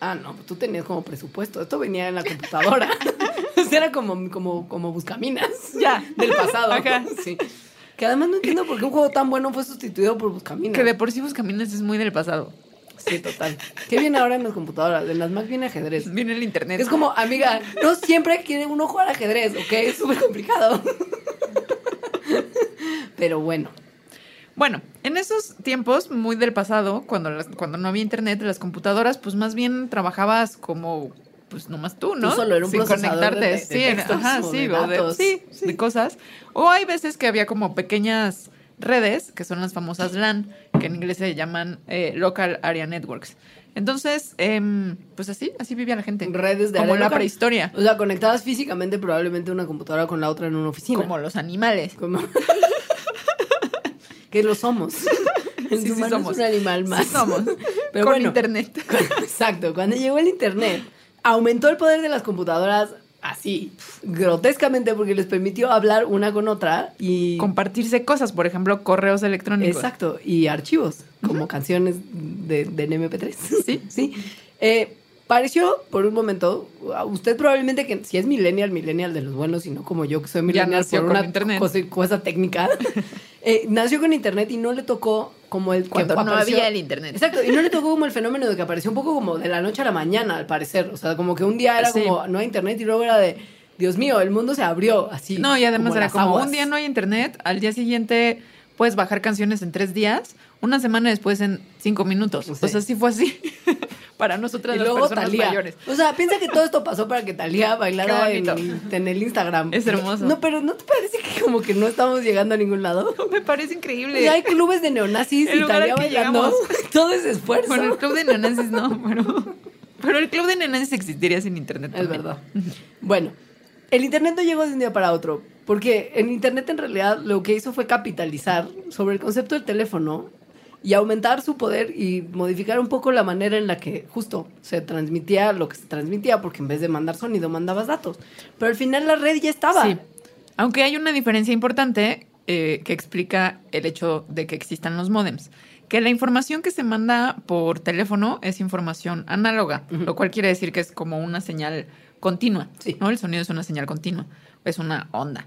Ah, no, tú tenías como presupuesto, esto venía en la computadora. [LAUGHS] o sea, era como, como, como buscaminas. Ya. Del pasado. Ajá. Sí. Que además no entiendo por qué un juego tan bueno fue sustituido por buscaminas. Que de por sí Buscaminas es muy del pasado. Sí, total. ¿Qué viene ahora en las computadoras? En las Mac viene ajedrez. Viene el internet. Es como, amiga, no siempre quiere uno jugar ajedrez, ¿ok? Es súper complicado. Pero bueno. Bueno, en esos tiempos, muy del pasado, cuando, las- cuando no había internet, las computadoras, pues más bien trabajabas como, pues nomás tú, ¿no? Tú solo, era un Sin de conectarte, te- de sí, textos ajá, o sí, de datos. sí, de cosas. O hay veces que había como pequeñas redes, que son las famosas LAN, que en inglés se llaman eh, Local Area Networks. Entonces, em, pues así, así vivía la gente. Redes de Como área la local. prehistoria, O sea, conectadas físicamente probablemente una computadora con la otra en una oficina. como los animales. Como- [LAUGHS] que lo somos. El Sí, [LAUGHS] sí somos. es un animal más. Sí somos. Pero Con bueno, internet. [LAUGHS] Exacto. Cuando llegó el internet, aumentó el poder de las computadoras así, grotescamente, porque les permitió hablar una con otra y. Compartirse cosas, por ejemplo, correos electrónicos. Exacto. Y archivos, como canciones de, de MP3. [LAUGHS] Sí. sí. Eh, pareció por un momento, a usted probablemente que si es millennial, millennial de los buenos y no como yo que soy millennial por una cosa técnica, [LAUGHS] eh, nació con internet y no le tocó como el Cuando que no apareció- había el internet. Exacto, y no le tocó como el fenómeno de que apareció un poco como de la noche a la mañana, al parecer. O sea, como que un día era Sí. como no hay internet y luego era de Dios mío, el mundo se abrió así. No, y además era como aguas. un día no hay internet, al día siguiente puedes bajar canciones en tres días, una semana después en cinco minutos. Sí. O sea, sí fue así [LAUGHS] para nosotras Y las luego personas mayores. O sea, piensa que todo esto pasó para que Talía bailara en, en el Instagram. Es hermoso. No, pero ¿no te parece que como que no estamos llegando a ningún lado? [LAUGHS] Me parece increíble. sea, hay clubes de neonazis El y Talía bailando. llegamos. [LAUGHS] Todo ese esfuerzo. Bueno, el club de neonazis no, pero, pero el club de neonazis existiría sin internet. Es también. verdad. Bueno, el Internet no llegó de un día para otro, porque el Internet en realidad lo que hizo fue capitalizar sobre el concepto del teléfono y aumentar su poder y modificar un poco la manera en la que justo se transmitía lo que se transmitía, porque en vez de mandar sonido mandabas datos. Pero al final la red ya estaba. Sí. Aunque hay una diferencia importante eh, que explica el hecho de que existan los modems. Que la información que se manda por teléfono es información análoga, lo cual quiere decir que es como una señal continua. Sí. ¿no? El sonido es una señal continua, es una onda.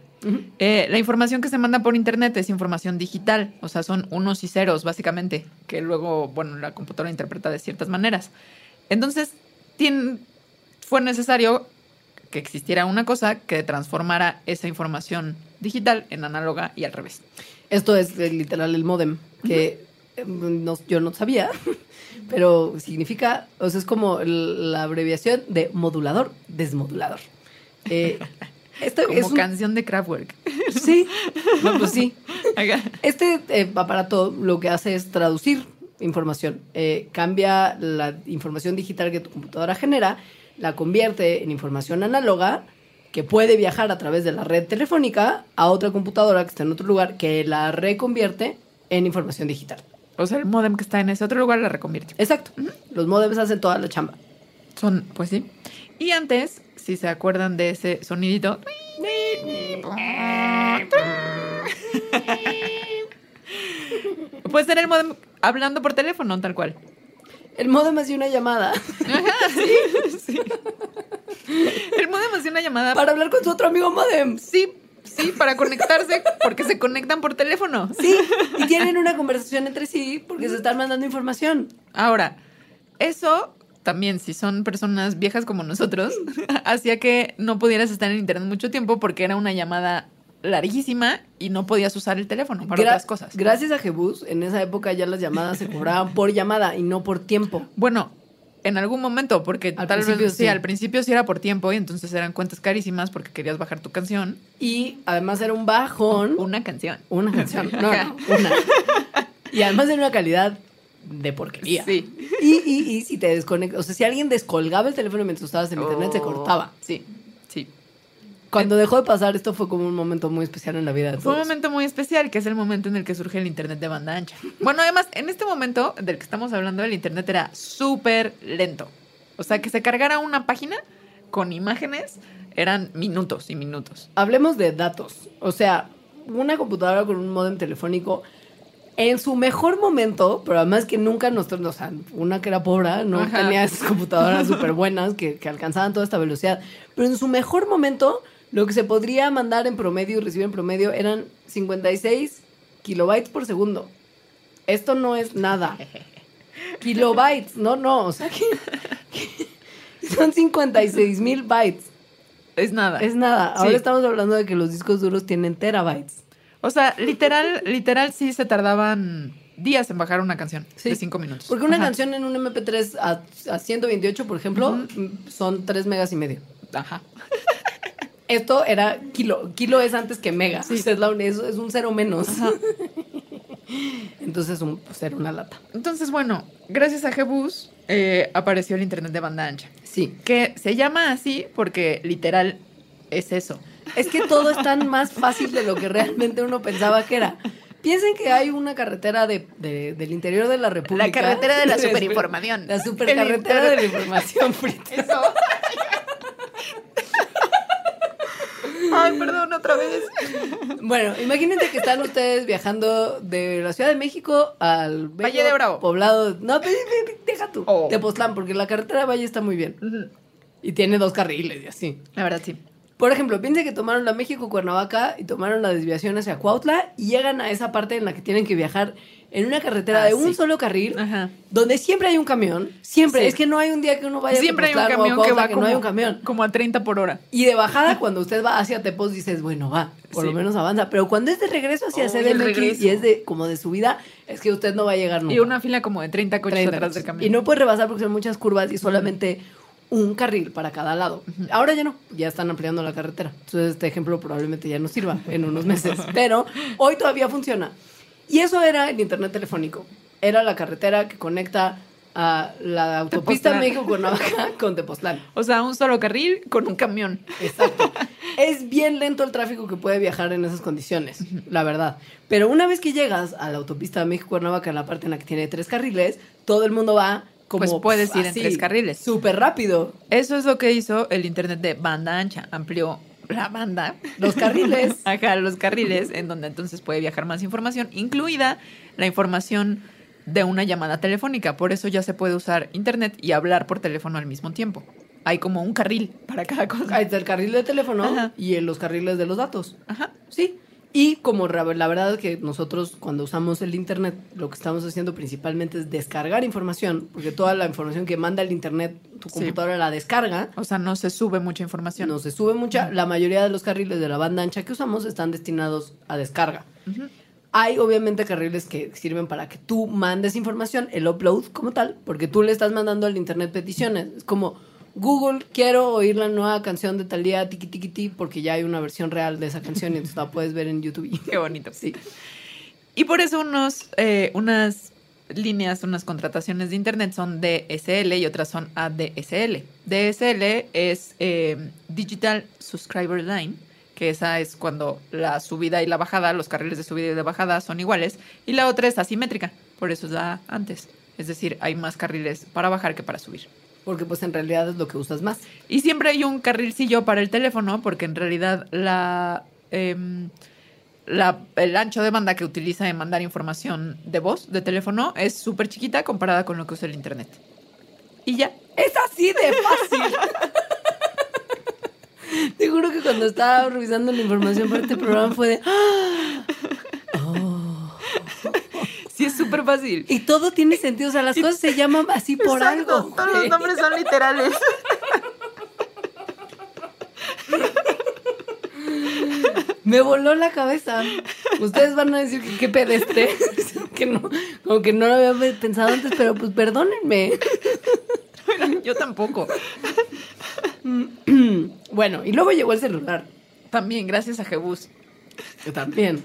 Eh, la información que se manda por internet es información digital, o sea, son unos y ceros, básicamente, que luego, bueno, la computadora interpreta de ciertas maneras. Entonces, fue necesario que existiera una cosa que transformara esa información digital en análoga y al revés. Esto es eh, literal el modem, que eh, no- yo no sabía, [LAUGHS] pero significa, o sea, es como la abreviación de modulador, desmodulador. Eh, [LAUGHS] Como es un- canción de Kraftwerk. [LAUGHS] Sí, no, pues sí. Este eh, aparato lo que hace es traducir información. Eh, cambia la información digital que tu computadora genera, la convierte en información análoga que puede viajar a través de la red telefónica a otra computadora que está en otro lugar que la reconvierte en información digital. O sea, el modem que está en ese otro lugar la reconvierte. Exacto. Los modems hacen toda la chamba. Son, pues sí. Y antes, si se acuerdan de ese sonidito. Pues era el modem hablando por teléfono, tal cual. El modem hacía una llamada Sí. El modem hacía una llamada. para hablar con su otro amigo modem. Sí, sí, para conectarse, porque se conectan por teléfono. Sí, y tienen una conversación entre sí porque se están mandando información. Ahora, eso también, si son personas viejas como nosotros, [LAUGHS] hacía que no pudieras estar en internet mucho tiempo porque era una llamada larguísima y no podías usar el teléfono para Gra- otras cosas. Gracias a Jebus, en esa época ya las llamadas se cobraban [LAUGHS] por llamada y no por tiempo. Bueno, en algún momento, porque Al tal vez sí, sí. al principio sí era por tiempo y entonces eran cuentas carísimas porque querías bajar tu canción. Y además era un bajón. Una canción. Una canción. [LAUGHS] No, no, una. Y además era una calidad de porquería. Sí. Y, y, y si te desconectas, o sea, si alguien descolgaba el teléfono mientras estabas en internet, se Oh, cortaba. Sí, sí. Cuando dejó de pasar, esto fue como un momento muy especial en la vida de Fue un momento muy especial, que es el momento en el que surge el Internet de banda ancha. Bueno, además, en este momento del que estamos hablando, el Internet era súper lento. O sea, que se cargara una página con imágenes eran minutos y minutos. Hablemos de datos. O sea, una computadora con un modem telefónico en su mejor momento, pero además que nunca nosotros, o sea, una que era pobre, no Ajá. tenía esas computadoras súper buenas que, que alcanzaban toda esta velocidad, pero en su mejor momento, lo que se podría mandar en promedio y recibir en promedio eran 56 kilobytes por segundo. Esto no es nada. [LAUGHS] Kilobytes, no, no, o sea que, que [LAUGHS] son 56 mil bytes. Es nada. Es nada. Ahora Sí. estamos hablando de que los discos duros tienen terabytes. O sea, literal, literal sí se tardaban días en bajar una canción Sí. de cinco minutos. Porque una Ajá. canción en un MP3 a, a 128, por ejemplo, mm, son 3 megas y medio. Ajá. [LAUGHS] Esto era kilo. Kilo es antes que mega. Es, la un- es, es un cero menos. [LAUGHS] Entonces, un, pues, era una lata. Entonces, bueno, gracias a Jebus eh, apareció el Internet de banda ancha. Sí. Que se llama así porque literal es eso. Es que todo es tan más fácil de lo que realmente uno pensaba que era. Piensen que hay una carretera de, de- del interior de la República. La carretera de la [LAUGHS] superinformación. La supercarretera de la información. [LAUGHS] Frita. Eso. Ay, perdón, otra vez. Bueno, imagínense que están ustedes viajando de la Ciudad de México al Valle de Bravo. Poblado. No, deja tú. Oh. Tepoztlán, porque la carretera de Valle está muy bien. Y tiene dos carriles y así. La verdad, sí. Por ejemplo, piensen que tomaron la México-Cuernavaca y tomaron la desviación hacia Cuautla y llegan a esa parte en la que tienen que viajar en una carretera Ah, de un sí. solo carril, Ajá. donde siempre hay un camión. Siempre. Sí. Es que no hay un día que uno vaya Siempre a hay un camión que va que como, no hay un camión. como a 30 por hora. Y de bajada, [LAUGHS] cuando usted va hacia Tepos, dices, bueno, va, por Sí. lo menos avanza. Pero cuando es de regreso hacia Oh, CDMX y es de como de subida, es que usted no va a llegar nunca. Y una fila como de 30 coches 30 atrás del camión. Y no puede rebasar porque son muchas curvas y solamente un carril para cada lado. Ahora ya no, ya están ampliando la carretera. Entonces este ejemplo probablemente ya no sirva en unos meses. [LAUGHS] Pero hoy todavía funciona. Y eso era el internet telefónico. Era la carretera que conecta a la autopista. México-Cuernavaca [LAUGHS] con Tepoztlán. O sea, un solo carril con un camión. Exacto. es bien lento el tráfico que puede viajar en esas condiciones, la verdad. Pero una vez que llegas a la autopista México-Cuernavaca, en la parte en la que tiene tres carriles, todo el mundo va como... Pues puedes ir en tres carriles. Súper rápido. Eso es lo que hizo el Internet de banda ancha. Amplió la banda. Los carriles. [LAUGHS] Ajá, los carriles, en donde entonces puede viajar más información, incluida la información de una llamada telefónica. Por eso ya se puede usar Internet y hablar por teléfono al mismo tiempo. Hay como un carril para cada cosa. Está el carril de teléfono Ajá. y en los carriles de los datos. Ajá. Sí. Y como la verdad es que nosotros cuando usamos el Internet, lo que estamos haciendo principalmente es descargar información, porque toda la información que manda el Internet, tu Sí. computadora la descarga. O sea, no se sube mucha información. No se sube mucha. La mayoría de los carriles de la banda ancha que usamos están destinados a descarga. Hay obviamente carriles que sirven para que tú mandes información, el upload como tal, porque tú le estás mandando al internet peticiones. Es como Google, quiero oír la nueva canción de Talía Tiki Tiki Ti, porque ya hay una versión real de esa canción y entonces la puedes ver en YouTube. [LAUGHS] Qué bonito. Sí. Y por eso unos, eh, unas líneas, unas contrataciones de Internet son DSL y otras son ADSL. DSL es eh, Digital Subscriber Line, que esa es cuando la subida y la bajada, los carriles de subida y de bajada son iguales, y la otra es asimétrica, por eso es la antes. Es decir, hay más carriles para bajar que para subir. Porque pues en realidad es lo que usas más. Y siempre hay un carrilcillo para el teléfono, porque en realidad la, em, la- el ancho de banda que utiliza en mandar información de voz, de teléfono, es súper chiquita comparada con lo que usa el internet. Y ya. Es así de fácil. [LAUGHS] Te juro que cuando estaba revisando la información para este programa fue de... ¡ah! Sí, es súper fácil. Y todo tiene sentido, o sea, las cosas se llaman así por Exacto, algo. Todos los nombres son literales. Me voló la cabeza. Ustedes van a decir que qué pedestre, [LAUGHS] que no, como que no lo había pensado antes, pero pues perdónenme. Yo tampoco. [CLEARS THROAT] Bueno, y luego llegó el celular. También, gracias a Jebus. Yo también.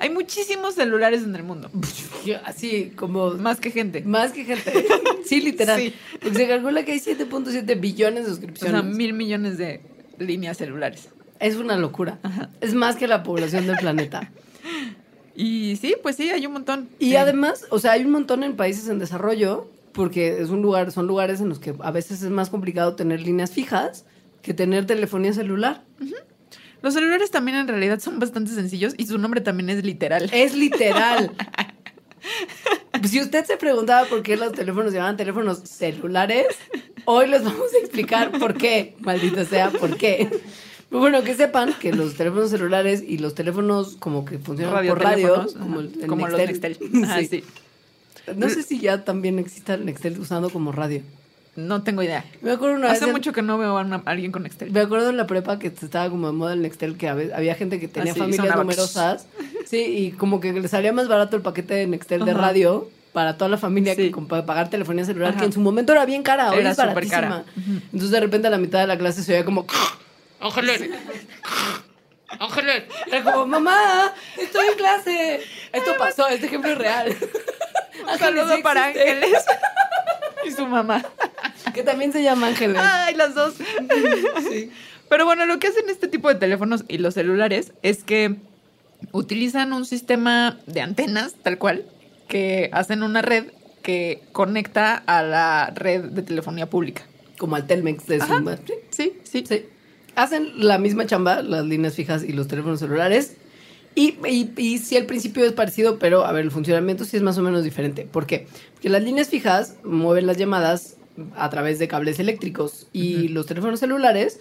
Hay muchísimos celulares en el mundo. [LAUGHS] Así como Más que gente. más que gente. [LAUGHS] Sí, literal. Sí. Porque se calcula que hay 7.7 billones de O suscripciones. sea, mil millones de líneas celulares. Es una locura. Es más que la población del planeta. [LAUGHS] Y sí, pues sí, hay un montón. Y Sí. además, o sea, hay un montón en países en desarrollo porque es un lugar, son lugares en los que a veces es más complicado tener líneas fijas que tener telefonía celular. Los celulares también en realidad son bastante sencillos y su nombre también es literal. Es literal. [LAUGHS] si usted se preguntaba por qué los teléfonos llamaban teléfonos celulares, hoy les vamos a explicar por qué, maldita sea, por qué. Pero bueno, que sepan que los teléfonos celulares y los teléfonos como que funcionan por radio, como, el como los Nextel. Ah, Sí. sí. No sé si ya también exista el Nextel usando como radio. No tengo idea. Me acuerdo una Hace vez en- mucho que no veo a, una- a alguien con Nextel. Me acuerdo en la prepa que estaba como de moda el Nextel, que hab- había gente que tenía Ah, sí, familias sonaba. numerosas. [LAUGHS] Sí, y como que le salía más barato el paquete de Nextel de radio para toda la familia Sí. que con pa- pagar telefonía celular, Ajá. que en su momento era bien cara, hoy Era es baratísima. cara. Entonces de repente a la mitad de la clase se oía como... [LAUGHS] ¡Ángeles! [LAUGHS] ¡Ángeles! Era como, mamá, estoy en clase. Esto pasó, este ejemplo es real. Un saludo sí para. Ángeles y su mamá. Que también se llama Ángeles. Ay, las dos. Sí. Pero bueno, lo que hacen este tipo de teléfonos y los celulares es que utilizan un sistema de antenas, tal cual, que hacen una red que conecta a la red de telefonía pública. Como al Telmex de. Ajá. Sí. Sí, sí. Sí. Hacen la misma chamba, las líneas fijas y los teléfonos celulares. Y, y, y sí, al principio es parecido, pero a ver, el funcionamiento sí es más o menos diferente. ¿Por qué? Porque las líneas fijas mueven las llamadas a través de cables eléctricos y los teléfonos celulares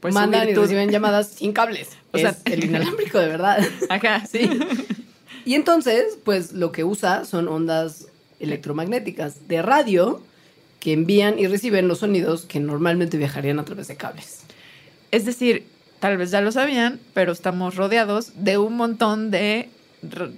Pues mandan y reciben [LAUGHS] llamadas sin cables. O O sea- el inalámbrico de verdad. Ajá, sí. [LAUGHS] Y entonces, pues lo que usa son ondas electromagnéticas de radio que envían y reciben los sonidos que normalmente viajarían a través de cables. Es decir, tal vez ya lo sabían, pero estamos rodeados de un montón de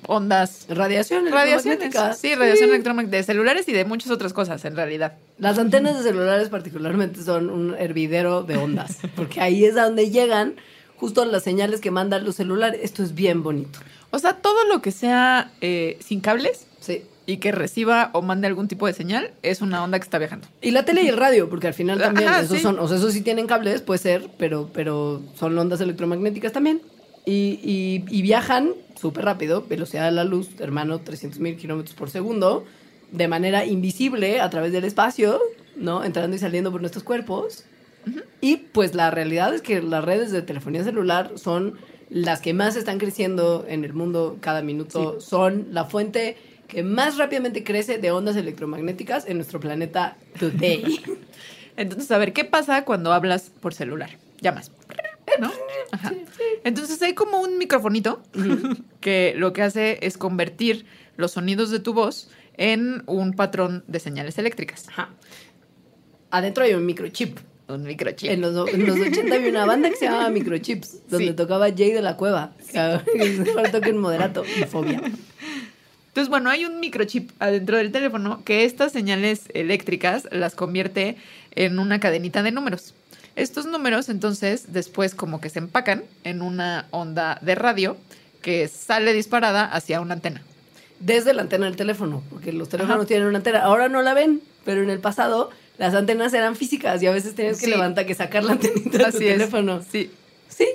ondas. Radiación electromagnética. Sí, radiación electromagnética de celulares y de muchas otras cosas, en realidad. Las antenas de celulares particularmente son un hervidero de ondas, [LAUGHS] porque ahí es a donde llegan justo las señales que mandan los celulares. Esto es bien bonito. O sea, todo lo que sea eh, sin cables Sí. y que reciba o mande algún tipo de señal es una onda que está viajando. Y la tele y el radio, porque al final también Ajá, esos sí. son, o sea, esos sí tienen cables, puede ser, pero, pero son ondas electromagnéticas también. Y, y- y viajan súper rápido, velocidad de la luz, hermano, 300 mil kilómetros por segundo, de manera invisible a través del espacio, ¿no? Entrando y saliendo por nuestros cuerpos. Y pues la realidad es que las redes de telefonía celular son las que más están creciendo en el mundo cada minuto. Son la fuente que más rápidamente crece de ondas electromagnéticas en nuestro planeta today. [LAUGHS] Entonces, a ver, ¿qué pasa cuando hablas por celular? Llamas. [LAUGHS] ¿No? Ajá. Entonces hay como un microfonito que lo que hace es convertir los sonidos de tu voz en un patrón de señales eléctricas. Ajá. Adentro hay un microchip. Un microchip. En los, en los 80 había una banda que se llamaba Microchips, donde Sí. tocaba Jay de la Cueva. Que ahora toca en moderato y fobia. Entonces, bueno, hay un microchip adentro del teléfono que estas señales eléctricas las convierte en una cadenita de números. Estos números, entonces, después como que se empacan en una onda de radio que sale disparada hacia una antena. Desde la antena del teléfono, porque los teléfonos Ajá. tienen una antena. Ahora no la ven, pero en el pasado las antenas eran físicas y a veces tenías que Sí. levantar, que sacar la antenita de es. teléfono. Sí. Sí.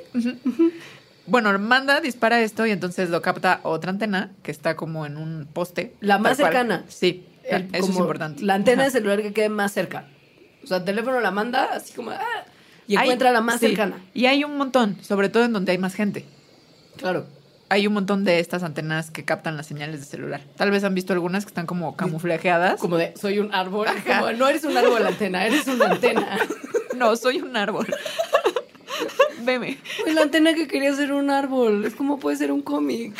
Bueno, manda, dispara esto y entonces lo capta otra antena que está como en un poste. La más cual. cercana. Sí, El- eso es importante. La antena de Ajá. celular que quede más cerca. O sea, el teléfono la manda así como... ah, y Hay- encuentra la más sí, cercana. Y hay un montón, sobre todo en donde hay más gente. Claro. Hay un montón de estas antenas que captan las señales de celular. Tal vez han visto algunas que están como camuflajeadas. Como de, soy un árbol. Como, no eres un árbol antena, eres una antena. [LAUGHS] No, soy un árbol. [LAUGHS] Veme. Uy, la antena que quería ser un árbol. Es como puede ser un cómic.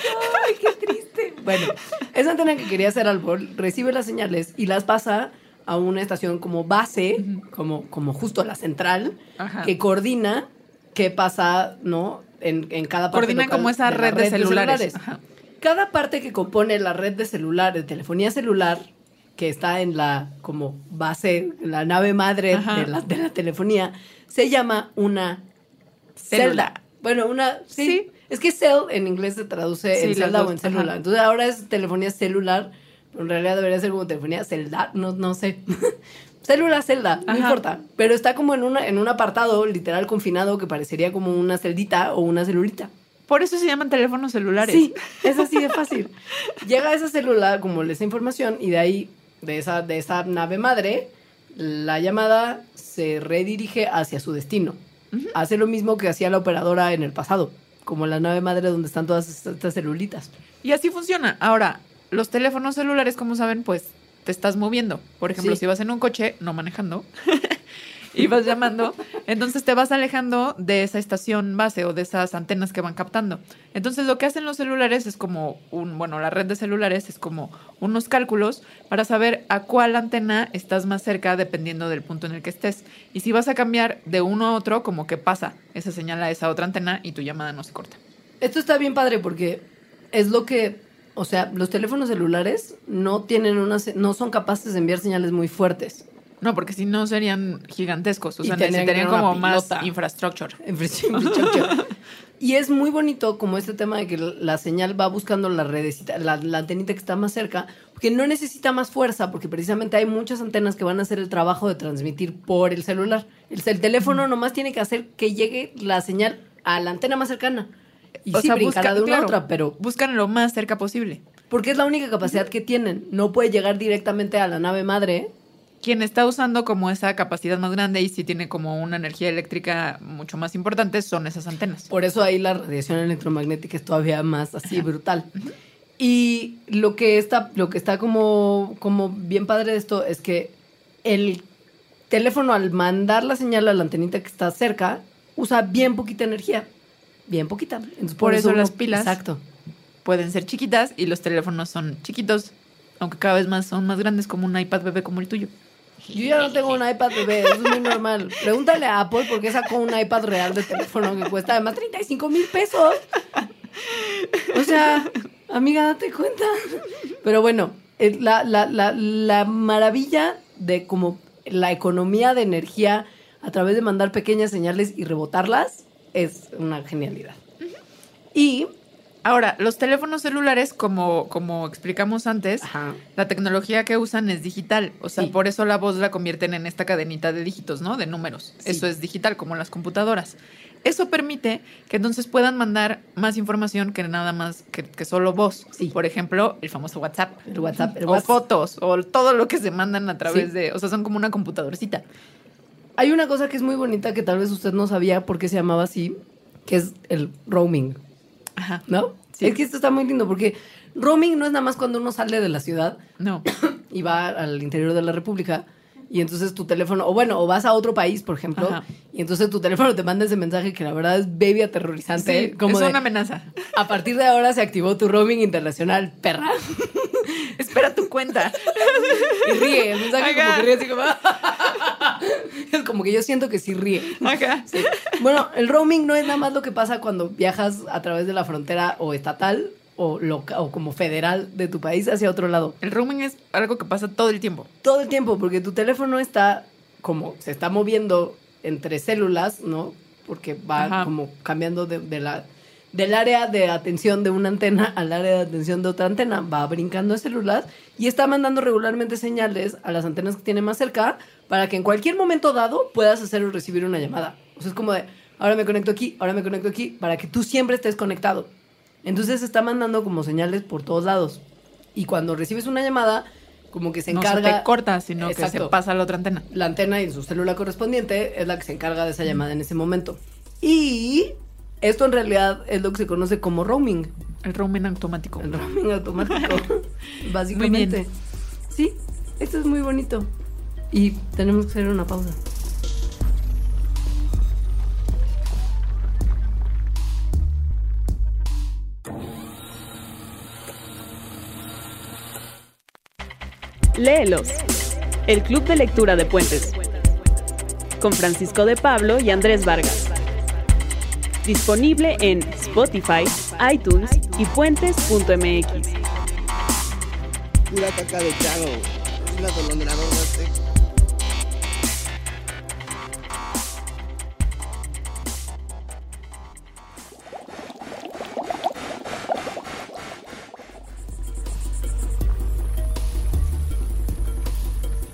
Ay, qué triste. Bueno, esa antena que quería ser árbol recibe las señales y las pasa a una estación como base, como, como justo la central, Ajá. que coordina qué pasa, ¿no? En, en cada parte Coordina como esa red de celulares. Ajá. Cada parte que compone la red de celular, de telefonía celular, que está en la como base, en la nave madre de la, de la telefonía, se llama una Célula. celda. Bueno, una. Sí. Sí. Es que cell en inglés se traduce Sí, en celda o en celular. ajá. Entonces ahora es telefonía celular. Pero en realidad debería ser como telefonía celular. No, no sé. [LAUGHS] Célula, celda, no Ajá. importa. Pero está como en, una, en un apartado literal confinado que parecería como una celdita o una celulita. Por eso se llaman teléfonos celulares. Sí, es así de fácil. Llega esa célula como esa información y de ahí, de esa, de esa nave madre, la llamada se redirige hacia su destino. Hace lo mismo que hacía la operadora en el pasado, como la nave madre donde están todas estas celulitas. Y así funciona. Ahora, los teléfonos celulares, como saben, pues te estás moviendo. Por ejemplo, Sí. si vas en un coche, no manejando, [LAUGHS] y vas llamando, entonces te vas alejando de esa estación base o de esas antenas que van captando. Entonces lo que hacen los celulares es como un, bueno, la red de celulares es como unos cálculos para saber a cuál antena estás más cerca dependiendo del punto en el que estés. Y si vas a cambiar de uno a otro, como que pasa esa señal a esa otra antena y tu llamada no se corta. Esto está bien padre porque es lo que, o sea, los teléfonos celulares no tienen una, no son capaces de enviar señales muy fuertes. No, porque si no serían gigantescos, o sea, necesitarían como más infrastructure. [LAUGHS] Infrastructure. [LAUGHS] y es muy bonito como este tema de que la señal va buscando la redecita, la, la antenita que está más cerca, porque no necesita más fuerza, porque precisamente hay muchas antenas que van a hacer el trabajo de transmitir por el celular. El, el teléfono nomás tiene que hacer que llegue la señal a la antena más cercana. Y sí, brincará de una a otra, pero buscan lo más cerca posible. porque es la única capacidad que tienen. No puede llegar directamente a la nave madre. Quien está usando como esa capacidad más grande y sí tiene como una energía eléctrica mucho más importante son esas antenas. Por eso ahí la radiación electromagnética es todavía más así brutal. Y lo que está, lo que está como, como bien padre de esto es que el teléfono al mandar la señal a la antenita que está cerca usa bien poquita energía. Bien poquita. Entonces, Por eso las uno- pilas- Exacto. Pueden ser chiquitas y los teléfonos son chiquitos, aunque cada vez más son más grandes como un iPad bebé como el tuyo. Yo ya no tengo un iPad bebé, eso es muy normal. Pregúntale a Apple por qué sacó un iPad real de teléfono que cuesta además 35 mil pesos. O sea, amiga, date cuenta. Pero bueno, la, la, la, la maravilla de como la economía de energía a través de mandar pequeñas señales y rebotarlas es una genialidad. Y, Ahora, los teléfonos celulares, como, como explicamos antes, ajá, la tecnología que usan es digital. O sea, Sí. por eso la voz la convierten en esta cadenita de dígitos, ¿no? De números. Sí. Eso es digital, como las computadoras. Eso permite que entonces puedan mandar más información que nada más que, que solo voz. Sí. Por ejemplo, el famoso WhatsApp. el WhatsApp, el o WhatsApp. fotos, o todo lo que se mandan a través de. O sea, son como una computadorcita. Hay una cosa que es muy bonita que tal vez usted no sabía por qué se llamaba así, que es el roaming. Ajá. ¿No? Sí. Es que esto está muy lindo porque roaming no es nada más cuando uno sale de la ciudad No. [COUGHS] y va al interior de la República y entonces tu teléfono, o bueno, o vas a otro país, por ejemplo, Ajá. y entonces tu teléfono te manda ese mensaje que la verdad es baby aterrorizante. Sí, como es de, una amenaza. a partir de ahora se activó tu roaming internacional, perra. [LAUGHS] Espera tu cuenta. Y ríe, el mensaje como que ríe así como... [LAUGHS] es como que yo siento que sí ríe. Sí. Bueno, el roaming no es nada más lo que pasa cuando viajas a través de la frontera o estatal o, loca, o como federal de tu país hacia otro lado. El roaming es algo que pasa todo el tiempo. Todo el tiempo, porque tu teléfono está como se está moviendo entre células, ¿no? Porque va Ajá. como cambiando de, de la, del área de atención de una antena [LAUGHS] al área de atención de otra antena. Va brincando de células y está mandando regularmente señales a las antenas que tiene más cerca para que en cualquier momento dado puedas hacer o recibir una llamada. O sea, es como de, ahora me conecto aquí, ahora me conecto aquí, para que tú siempre estés conectado. Entonces está mandando como señales por todos lados. Y cuando recibes una llamada, como que se no encarga... se te corta, sino que se pasa a la otra antena. La antena y su célula correspondiente es la que se encarga de esa llamada en ese momento. Y esto en realidad es lo que se conoce como roaming. El roaming automático. El roaming automático. [LAUGHS] [LAUGHS] básicamente. bien. Sí, esto es muy bonito. Y tenemos que hacer una pausa. Léelos. El Club de Lectura de Puentes. Con Francisco de Pablo y Andrés Vargas. Disponible en Spotify, iTunes y puentes.mx. Caca de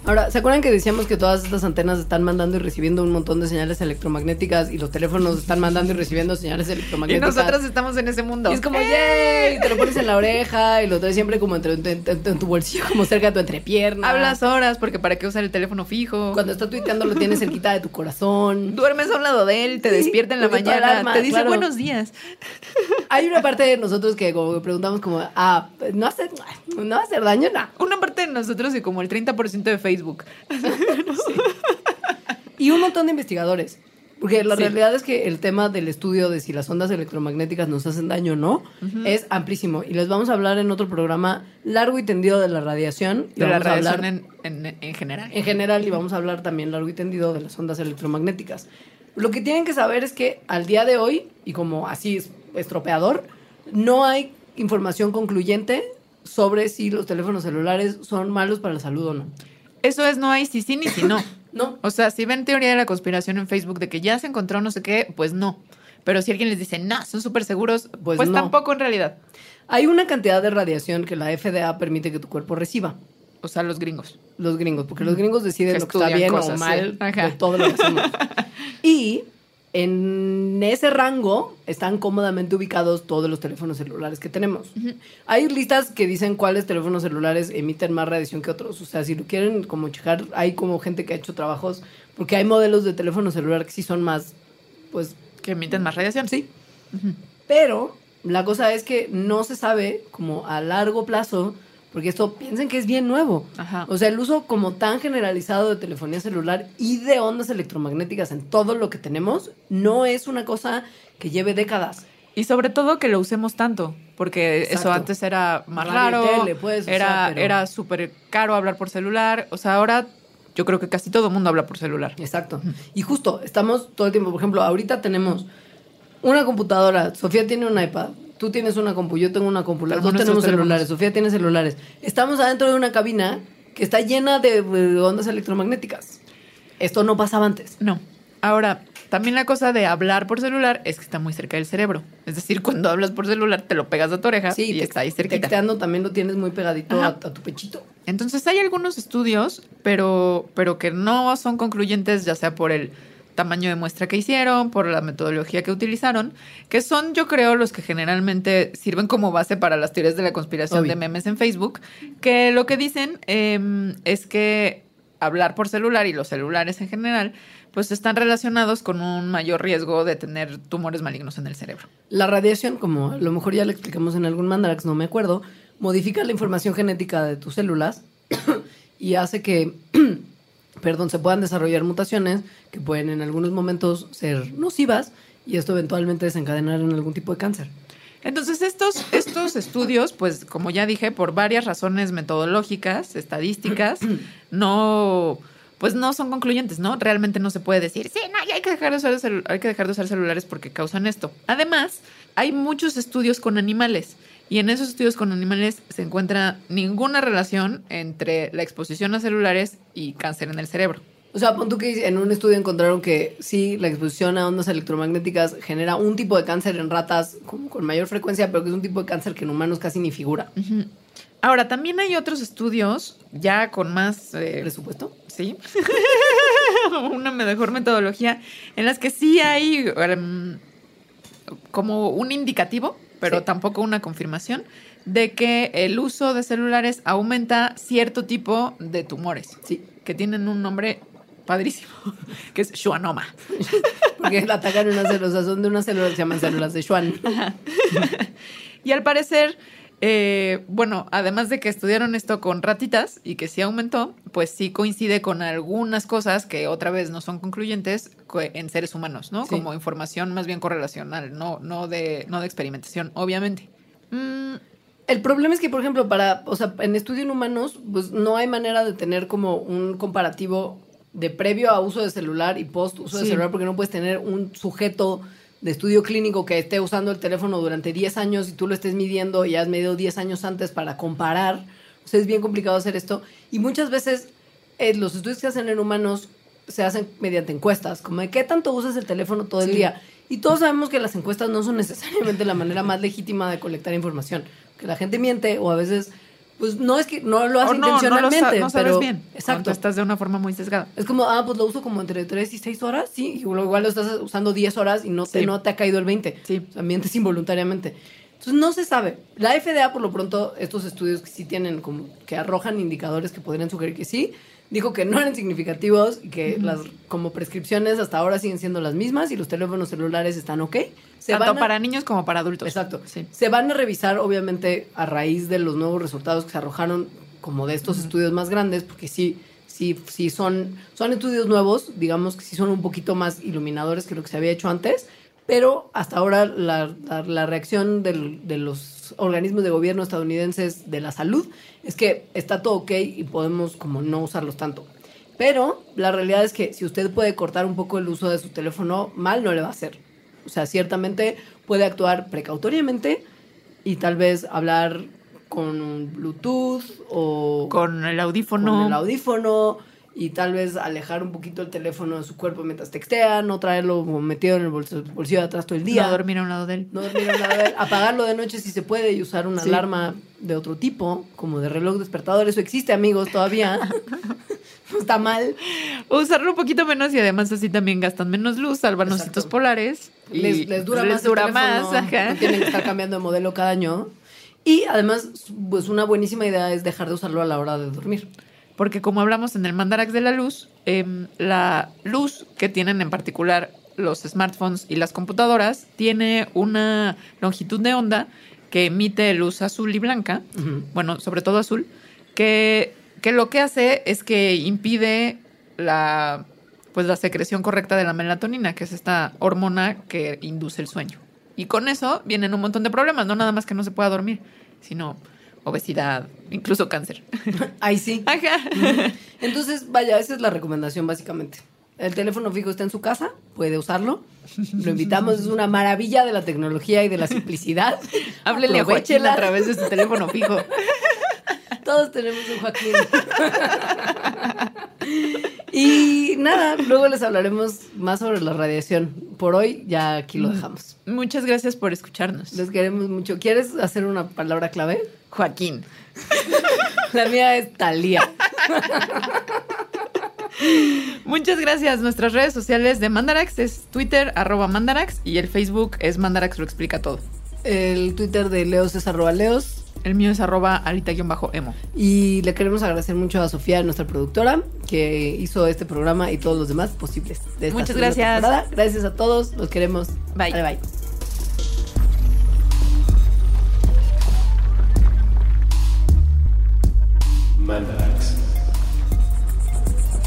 Ahora, ¿se acuerdan que decíamos que todas estas antenas están mandando y recibiendo un montón de señales electromagnéticas y los teléfonos están mandando y recibiendo señales Y electromagnéticas? nosotros estamos en ese mundo. Y es como. ¡yay! Y te lo pones en la oreja y lo traes siempre como entre, en tu bolsillo, como cerca de tu entrepierna. Hablas horas porque para qué usar el teléfono fijo. Cuando está tuiteando lo tienes cerquita de tu corazón. Duermes a un lado de él, te Sí, despierta en la mañana, te dice claro. buenos días. Hay una parte de nosotros que como preguntamos como, ah, no hace, no hacer daño, no. Una parte de nosotros y como el 30% de Facebook. [LAUGHS] [LAUGHS] Y un montón de investigadores. Porque la Sí. realidad es que el tema del estudio de si las ondas electromagnéticas nos hacen daño o no es amplísimo. Y les vamos a hablar en otro programa largo y tendido de la radiación. Y De la a hablar radiación en, en, en general. en general y vamos a hablar también largo y tendido de las ondas electromagnéticas. Lo que tienen que saber es que al día de hoy, y como así es estropeador, no hay información concluyente sobre si los teléfonos celulares son malos para la salud o no. Eso es no hay si sí ni si no. [COUGHS] No. O sea, si ven teoría de la conspiración en Facebook de que ya se encontró no sé qué, pues no. Pero si alguien les dice, no, son súper seguros, Pues pues, no. tampoco en realidad. Hay una cantidad de radiación que la FDA permite que tu cuerpo reciba. O sea, los gringos. Los gringos, porque los gringos deciden Que lo que está bien cosas, o mal de todo lo que hacemos. [LAUGHS] Y en ese rango están cómodamente ubicados todos los teléfonos celulares que tenemos. Hay listas que dicen cuáles teléfonos celulares emiten más radiación que otros. O sea, si lo quieren como checar, hay como gente que ha hecho trabajos, porque hay modelos de teléfono celular que sí son más, pues, Que emiten más radiación. sí. Pero la cosa es que no se sabe como a largo plazo, porque esto piensen que es bien nuevo. Ajá. O sea, el uso como tan generalizado de telefonía celular y de ondas electromagnéticas en todo lo que tenemos no es una cosa que lleve décadas. Y sobre todo que lo usemos tanto, porque Exacto. eso antes era más Radio raro, tele, o era, pero- era súper caro hablar por celular, o sea, ahora yo creo que casi todo el mundo habla por celular. Exacto. Y justo, estamos todo el tiempo, por ejemplo, ahorita tenemos una computadora, Sofía tiene un iPad, tú tienes una compu, yo tengo una compu, las Tenemos dos celulares, Sofía tiene celulares. Estamos adentro de una cabina que está llena de ondas electromagnéticas. Esto no pasaba antes. No. Ahora, también la cosa de hablar por celular es que está muy cerca del cerebro. Es decir, cuando hablas por celular te lo pegas a tu oreja y te- está ahí cerquita. texteando también lo tienes muy pegadito a, a tu pechito. Entonces hay algunos estudios, pero, pero que no son concluyentes, ya sea por el tamaño de muestra que hicieron, por la metodología que utilizaron, que son, yo creo, los que generalmente sirven como base para las teorías de la conspiración Obvio. de memes en Facebook, que lo que dicen em, es que hablar por celular y los celulares en general, pues están relacionados con un mayor riesgo de tener tumores malignos en el cerebro. La radiación, como a lo mejor ya le explicamos en algún mandarax, no me acuerdo, modifica la información genética de tus células [CLEARS THROAT] y hace que, [CLEARS THROAT] perdón, se puedan desarrollar mutaciones que pueden en algunos momentos ser nocivas y esto eventualmente desencadenar en algún tipo de cáncer. Entonces, estos, estos estudios, pues, como ya dije, por varias razones metodológicas, estadísticas, [CLEARS THROAT] no, pues no son concluyentes, ¿no? Realmente no se puede decir, sí, no, ya hay que dejar de usar, hay que dejar de usar celulares porque causan esto. Además, hay muchos estudios con animales. Y en esos estudios con animales se encuentra ninguna relación entre la exposición a celulares y cáncer en el cerebro. O sea, pon tú que en un estudio encontraron que sí, la exposición a ondas electromagnéticas genera un tipo de cáncer en ratas con, con mayor frecuencia, pero que es un tipo de cáncer que en humanos casi ni figura. Ahora, también hay otros estudios ya con más eh, ¿Presupuesto? Sí. [LAUGHS] Una mejor metodología en las que sí hay em, como un indicativo, pero Sí. tampoco una confirmación, de que el uso de celulares aumenta cierto tipo de tumores, Sí. que tienen un nombre padrísimo, [LAUGHS] que es schwannoma. [LAUGHS] Porque atacan unas células, son de unas células que se llaman células de Schwann. [LAUGHS] Y al parecer, eh, bueno, además de que estudiaron esto con ratitas y que sí aumentó, pues sí coincide con algunas cosas que otra vez no son concluyentes co- en seres humanos, ¿no? Sí. Como información más bien correlacional, no, no, de, no de experimentación, obviamente. Mm, El problema es que, por ejemplo, para, o sea, en estudio en humanos, pues no hay manera de tener como un comparativo de previo a uso de celular y post uso de celular, porque no puedes tener un sujeto de estudio clínico que esté usando el teléfono durante 10 años y tú lo estés midiendo y has medido 10 años antes para comparar. O sea, es bien complicado hacer esto. Y muchas veces eh, los estudios que se hacen en humanos se hacen mediante encuestas, como de qué tanto usas el teléfono todo el Sí. día. Y todos sabemos que las encuestas no son necesariamente la manera más legítima de colectar información. Que la gente miente o a veces Pues no es que no lo hace O no, no, lo sa- intencionalmente, no sabes pero bien. exacto. Estás de una forma muy sesgada. Es como, ah, pues lo uso como entre 3 y 6 horas, sí, igual igual lo estás usando 10 horas y no te, Sí. no te ha caído el 20. Sí. O sea, mientes involuntariamente. Entonces no se sabe. La FDA, por lo pronto, estos estudios que sí tienen como que arrojan indicadores que podrían sugerir que sí, dijo que no eran significativos y que las como prescripciones hasta ahora siguen siendo las mismas y los teléfonos celulares están ok. Se Tanto van a- para niños como para adultos. Exacto. Sí. Se van a revisar, obviamente, a raíz de los nuevos resultados que se arrojaron como de estos estudios más grandes, porque sí, sí, sí son, son estudios nuevos, digamos que sí son un poquito más iluminadores que lo que se había hecho antes, pero hasta ahora la, la- la reacción del- de los organismos de gobierno estadounidenses de la salud es que está todo ok y podemos como no usarlos tanto. Pero la realidad es que si usted puede cortar un poco el uso de su teléfono, mal no le va a hacer. O sea, ciertamente puede actuar precautoriamente y tal vez hablar con un Bluetooth o Con el audífono. con el audífono y tal vez alejar un poquito el teléfono de su cuerpo mientras textea, no traerlo metido en el bolsillo, bolsillo de atrás todo el día. No dormir a un lado de él. No dormir a un lado de él, apagarlo de noche si se puede y usar una Sí. alarma de otro tipo, como de reloj despertador. Eso existe, amigos, todavía. [LAUGHS] no está mal. Usarlo un poquito menos y además así también gastan menos luz, salvan ositos polares. Y les, les dura les más. dura más, ajá. No tienen que estar [LAUGHS] cambiando de modelo cada año. Y además, pues una buenísima idea es dejar de usarlo a la hora de dormir. Porque como hablamos en el Mandarax de la luz, em, la luz que tienen en particular los smartphones y las computadoras tiene una longitud de onda que emite luz azul y blanca, bueno, sobre todo azul, que, que lo que hace es que impide la, pues, la secreción correcta de la melatonina, que es esta hormona que induce el sueño. Y con eso vienen un montón de problemas, no nada más que no se pueda dormir, sino obesidad, incluso cáncer. [LAUGHS] Ahí sí. Ajá. Entonces, vaya, esa es la recomendación básicamente. El teléfono fijo está en su casa, puede usarlo. Lo invitamos, es una maravilla de la tecnología y de la simplicidad. [LAUGHS] Háblele a a través de su teléfono fijo. [LAUGHS] Todos tenemos un Joaquín. y nada, luego les hablaremos más sobre la radiación. Por hoy ya aquí lo dejamos. Muchas gracias por escucharnos. Les queremos mucho. ¿Quieres hacer una palabra clave? Joaquín. La mía es Talía. Muchas gracias. Nuestras redes sociales de Mandarax es Twitter, arroba Mandarax, y el Facebook es Mandarax lo explica todo. El Twitter de Leos es arroba Leos. El mío es arroba alita-emo. Y le queremos agradecer mucho a Sofía, nuestra productora, que hizo este programa y todos los demás posibles. de esta Muchas gracias. temporada. Gracias a todos, los queremos. Bye. Bye bye. Mandarax.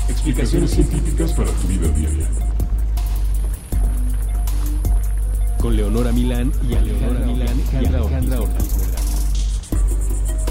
Explicaciones científicas para tu vida diaria. Con Leonora Milán y Alejandra Milán y Alejandra Ortiz.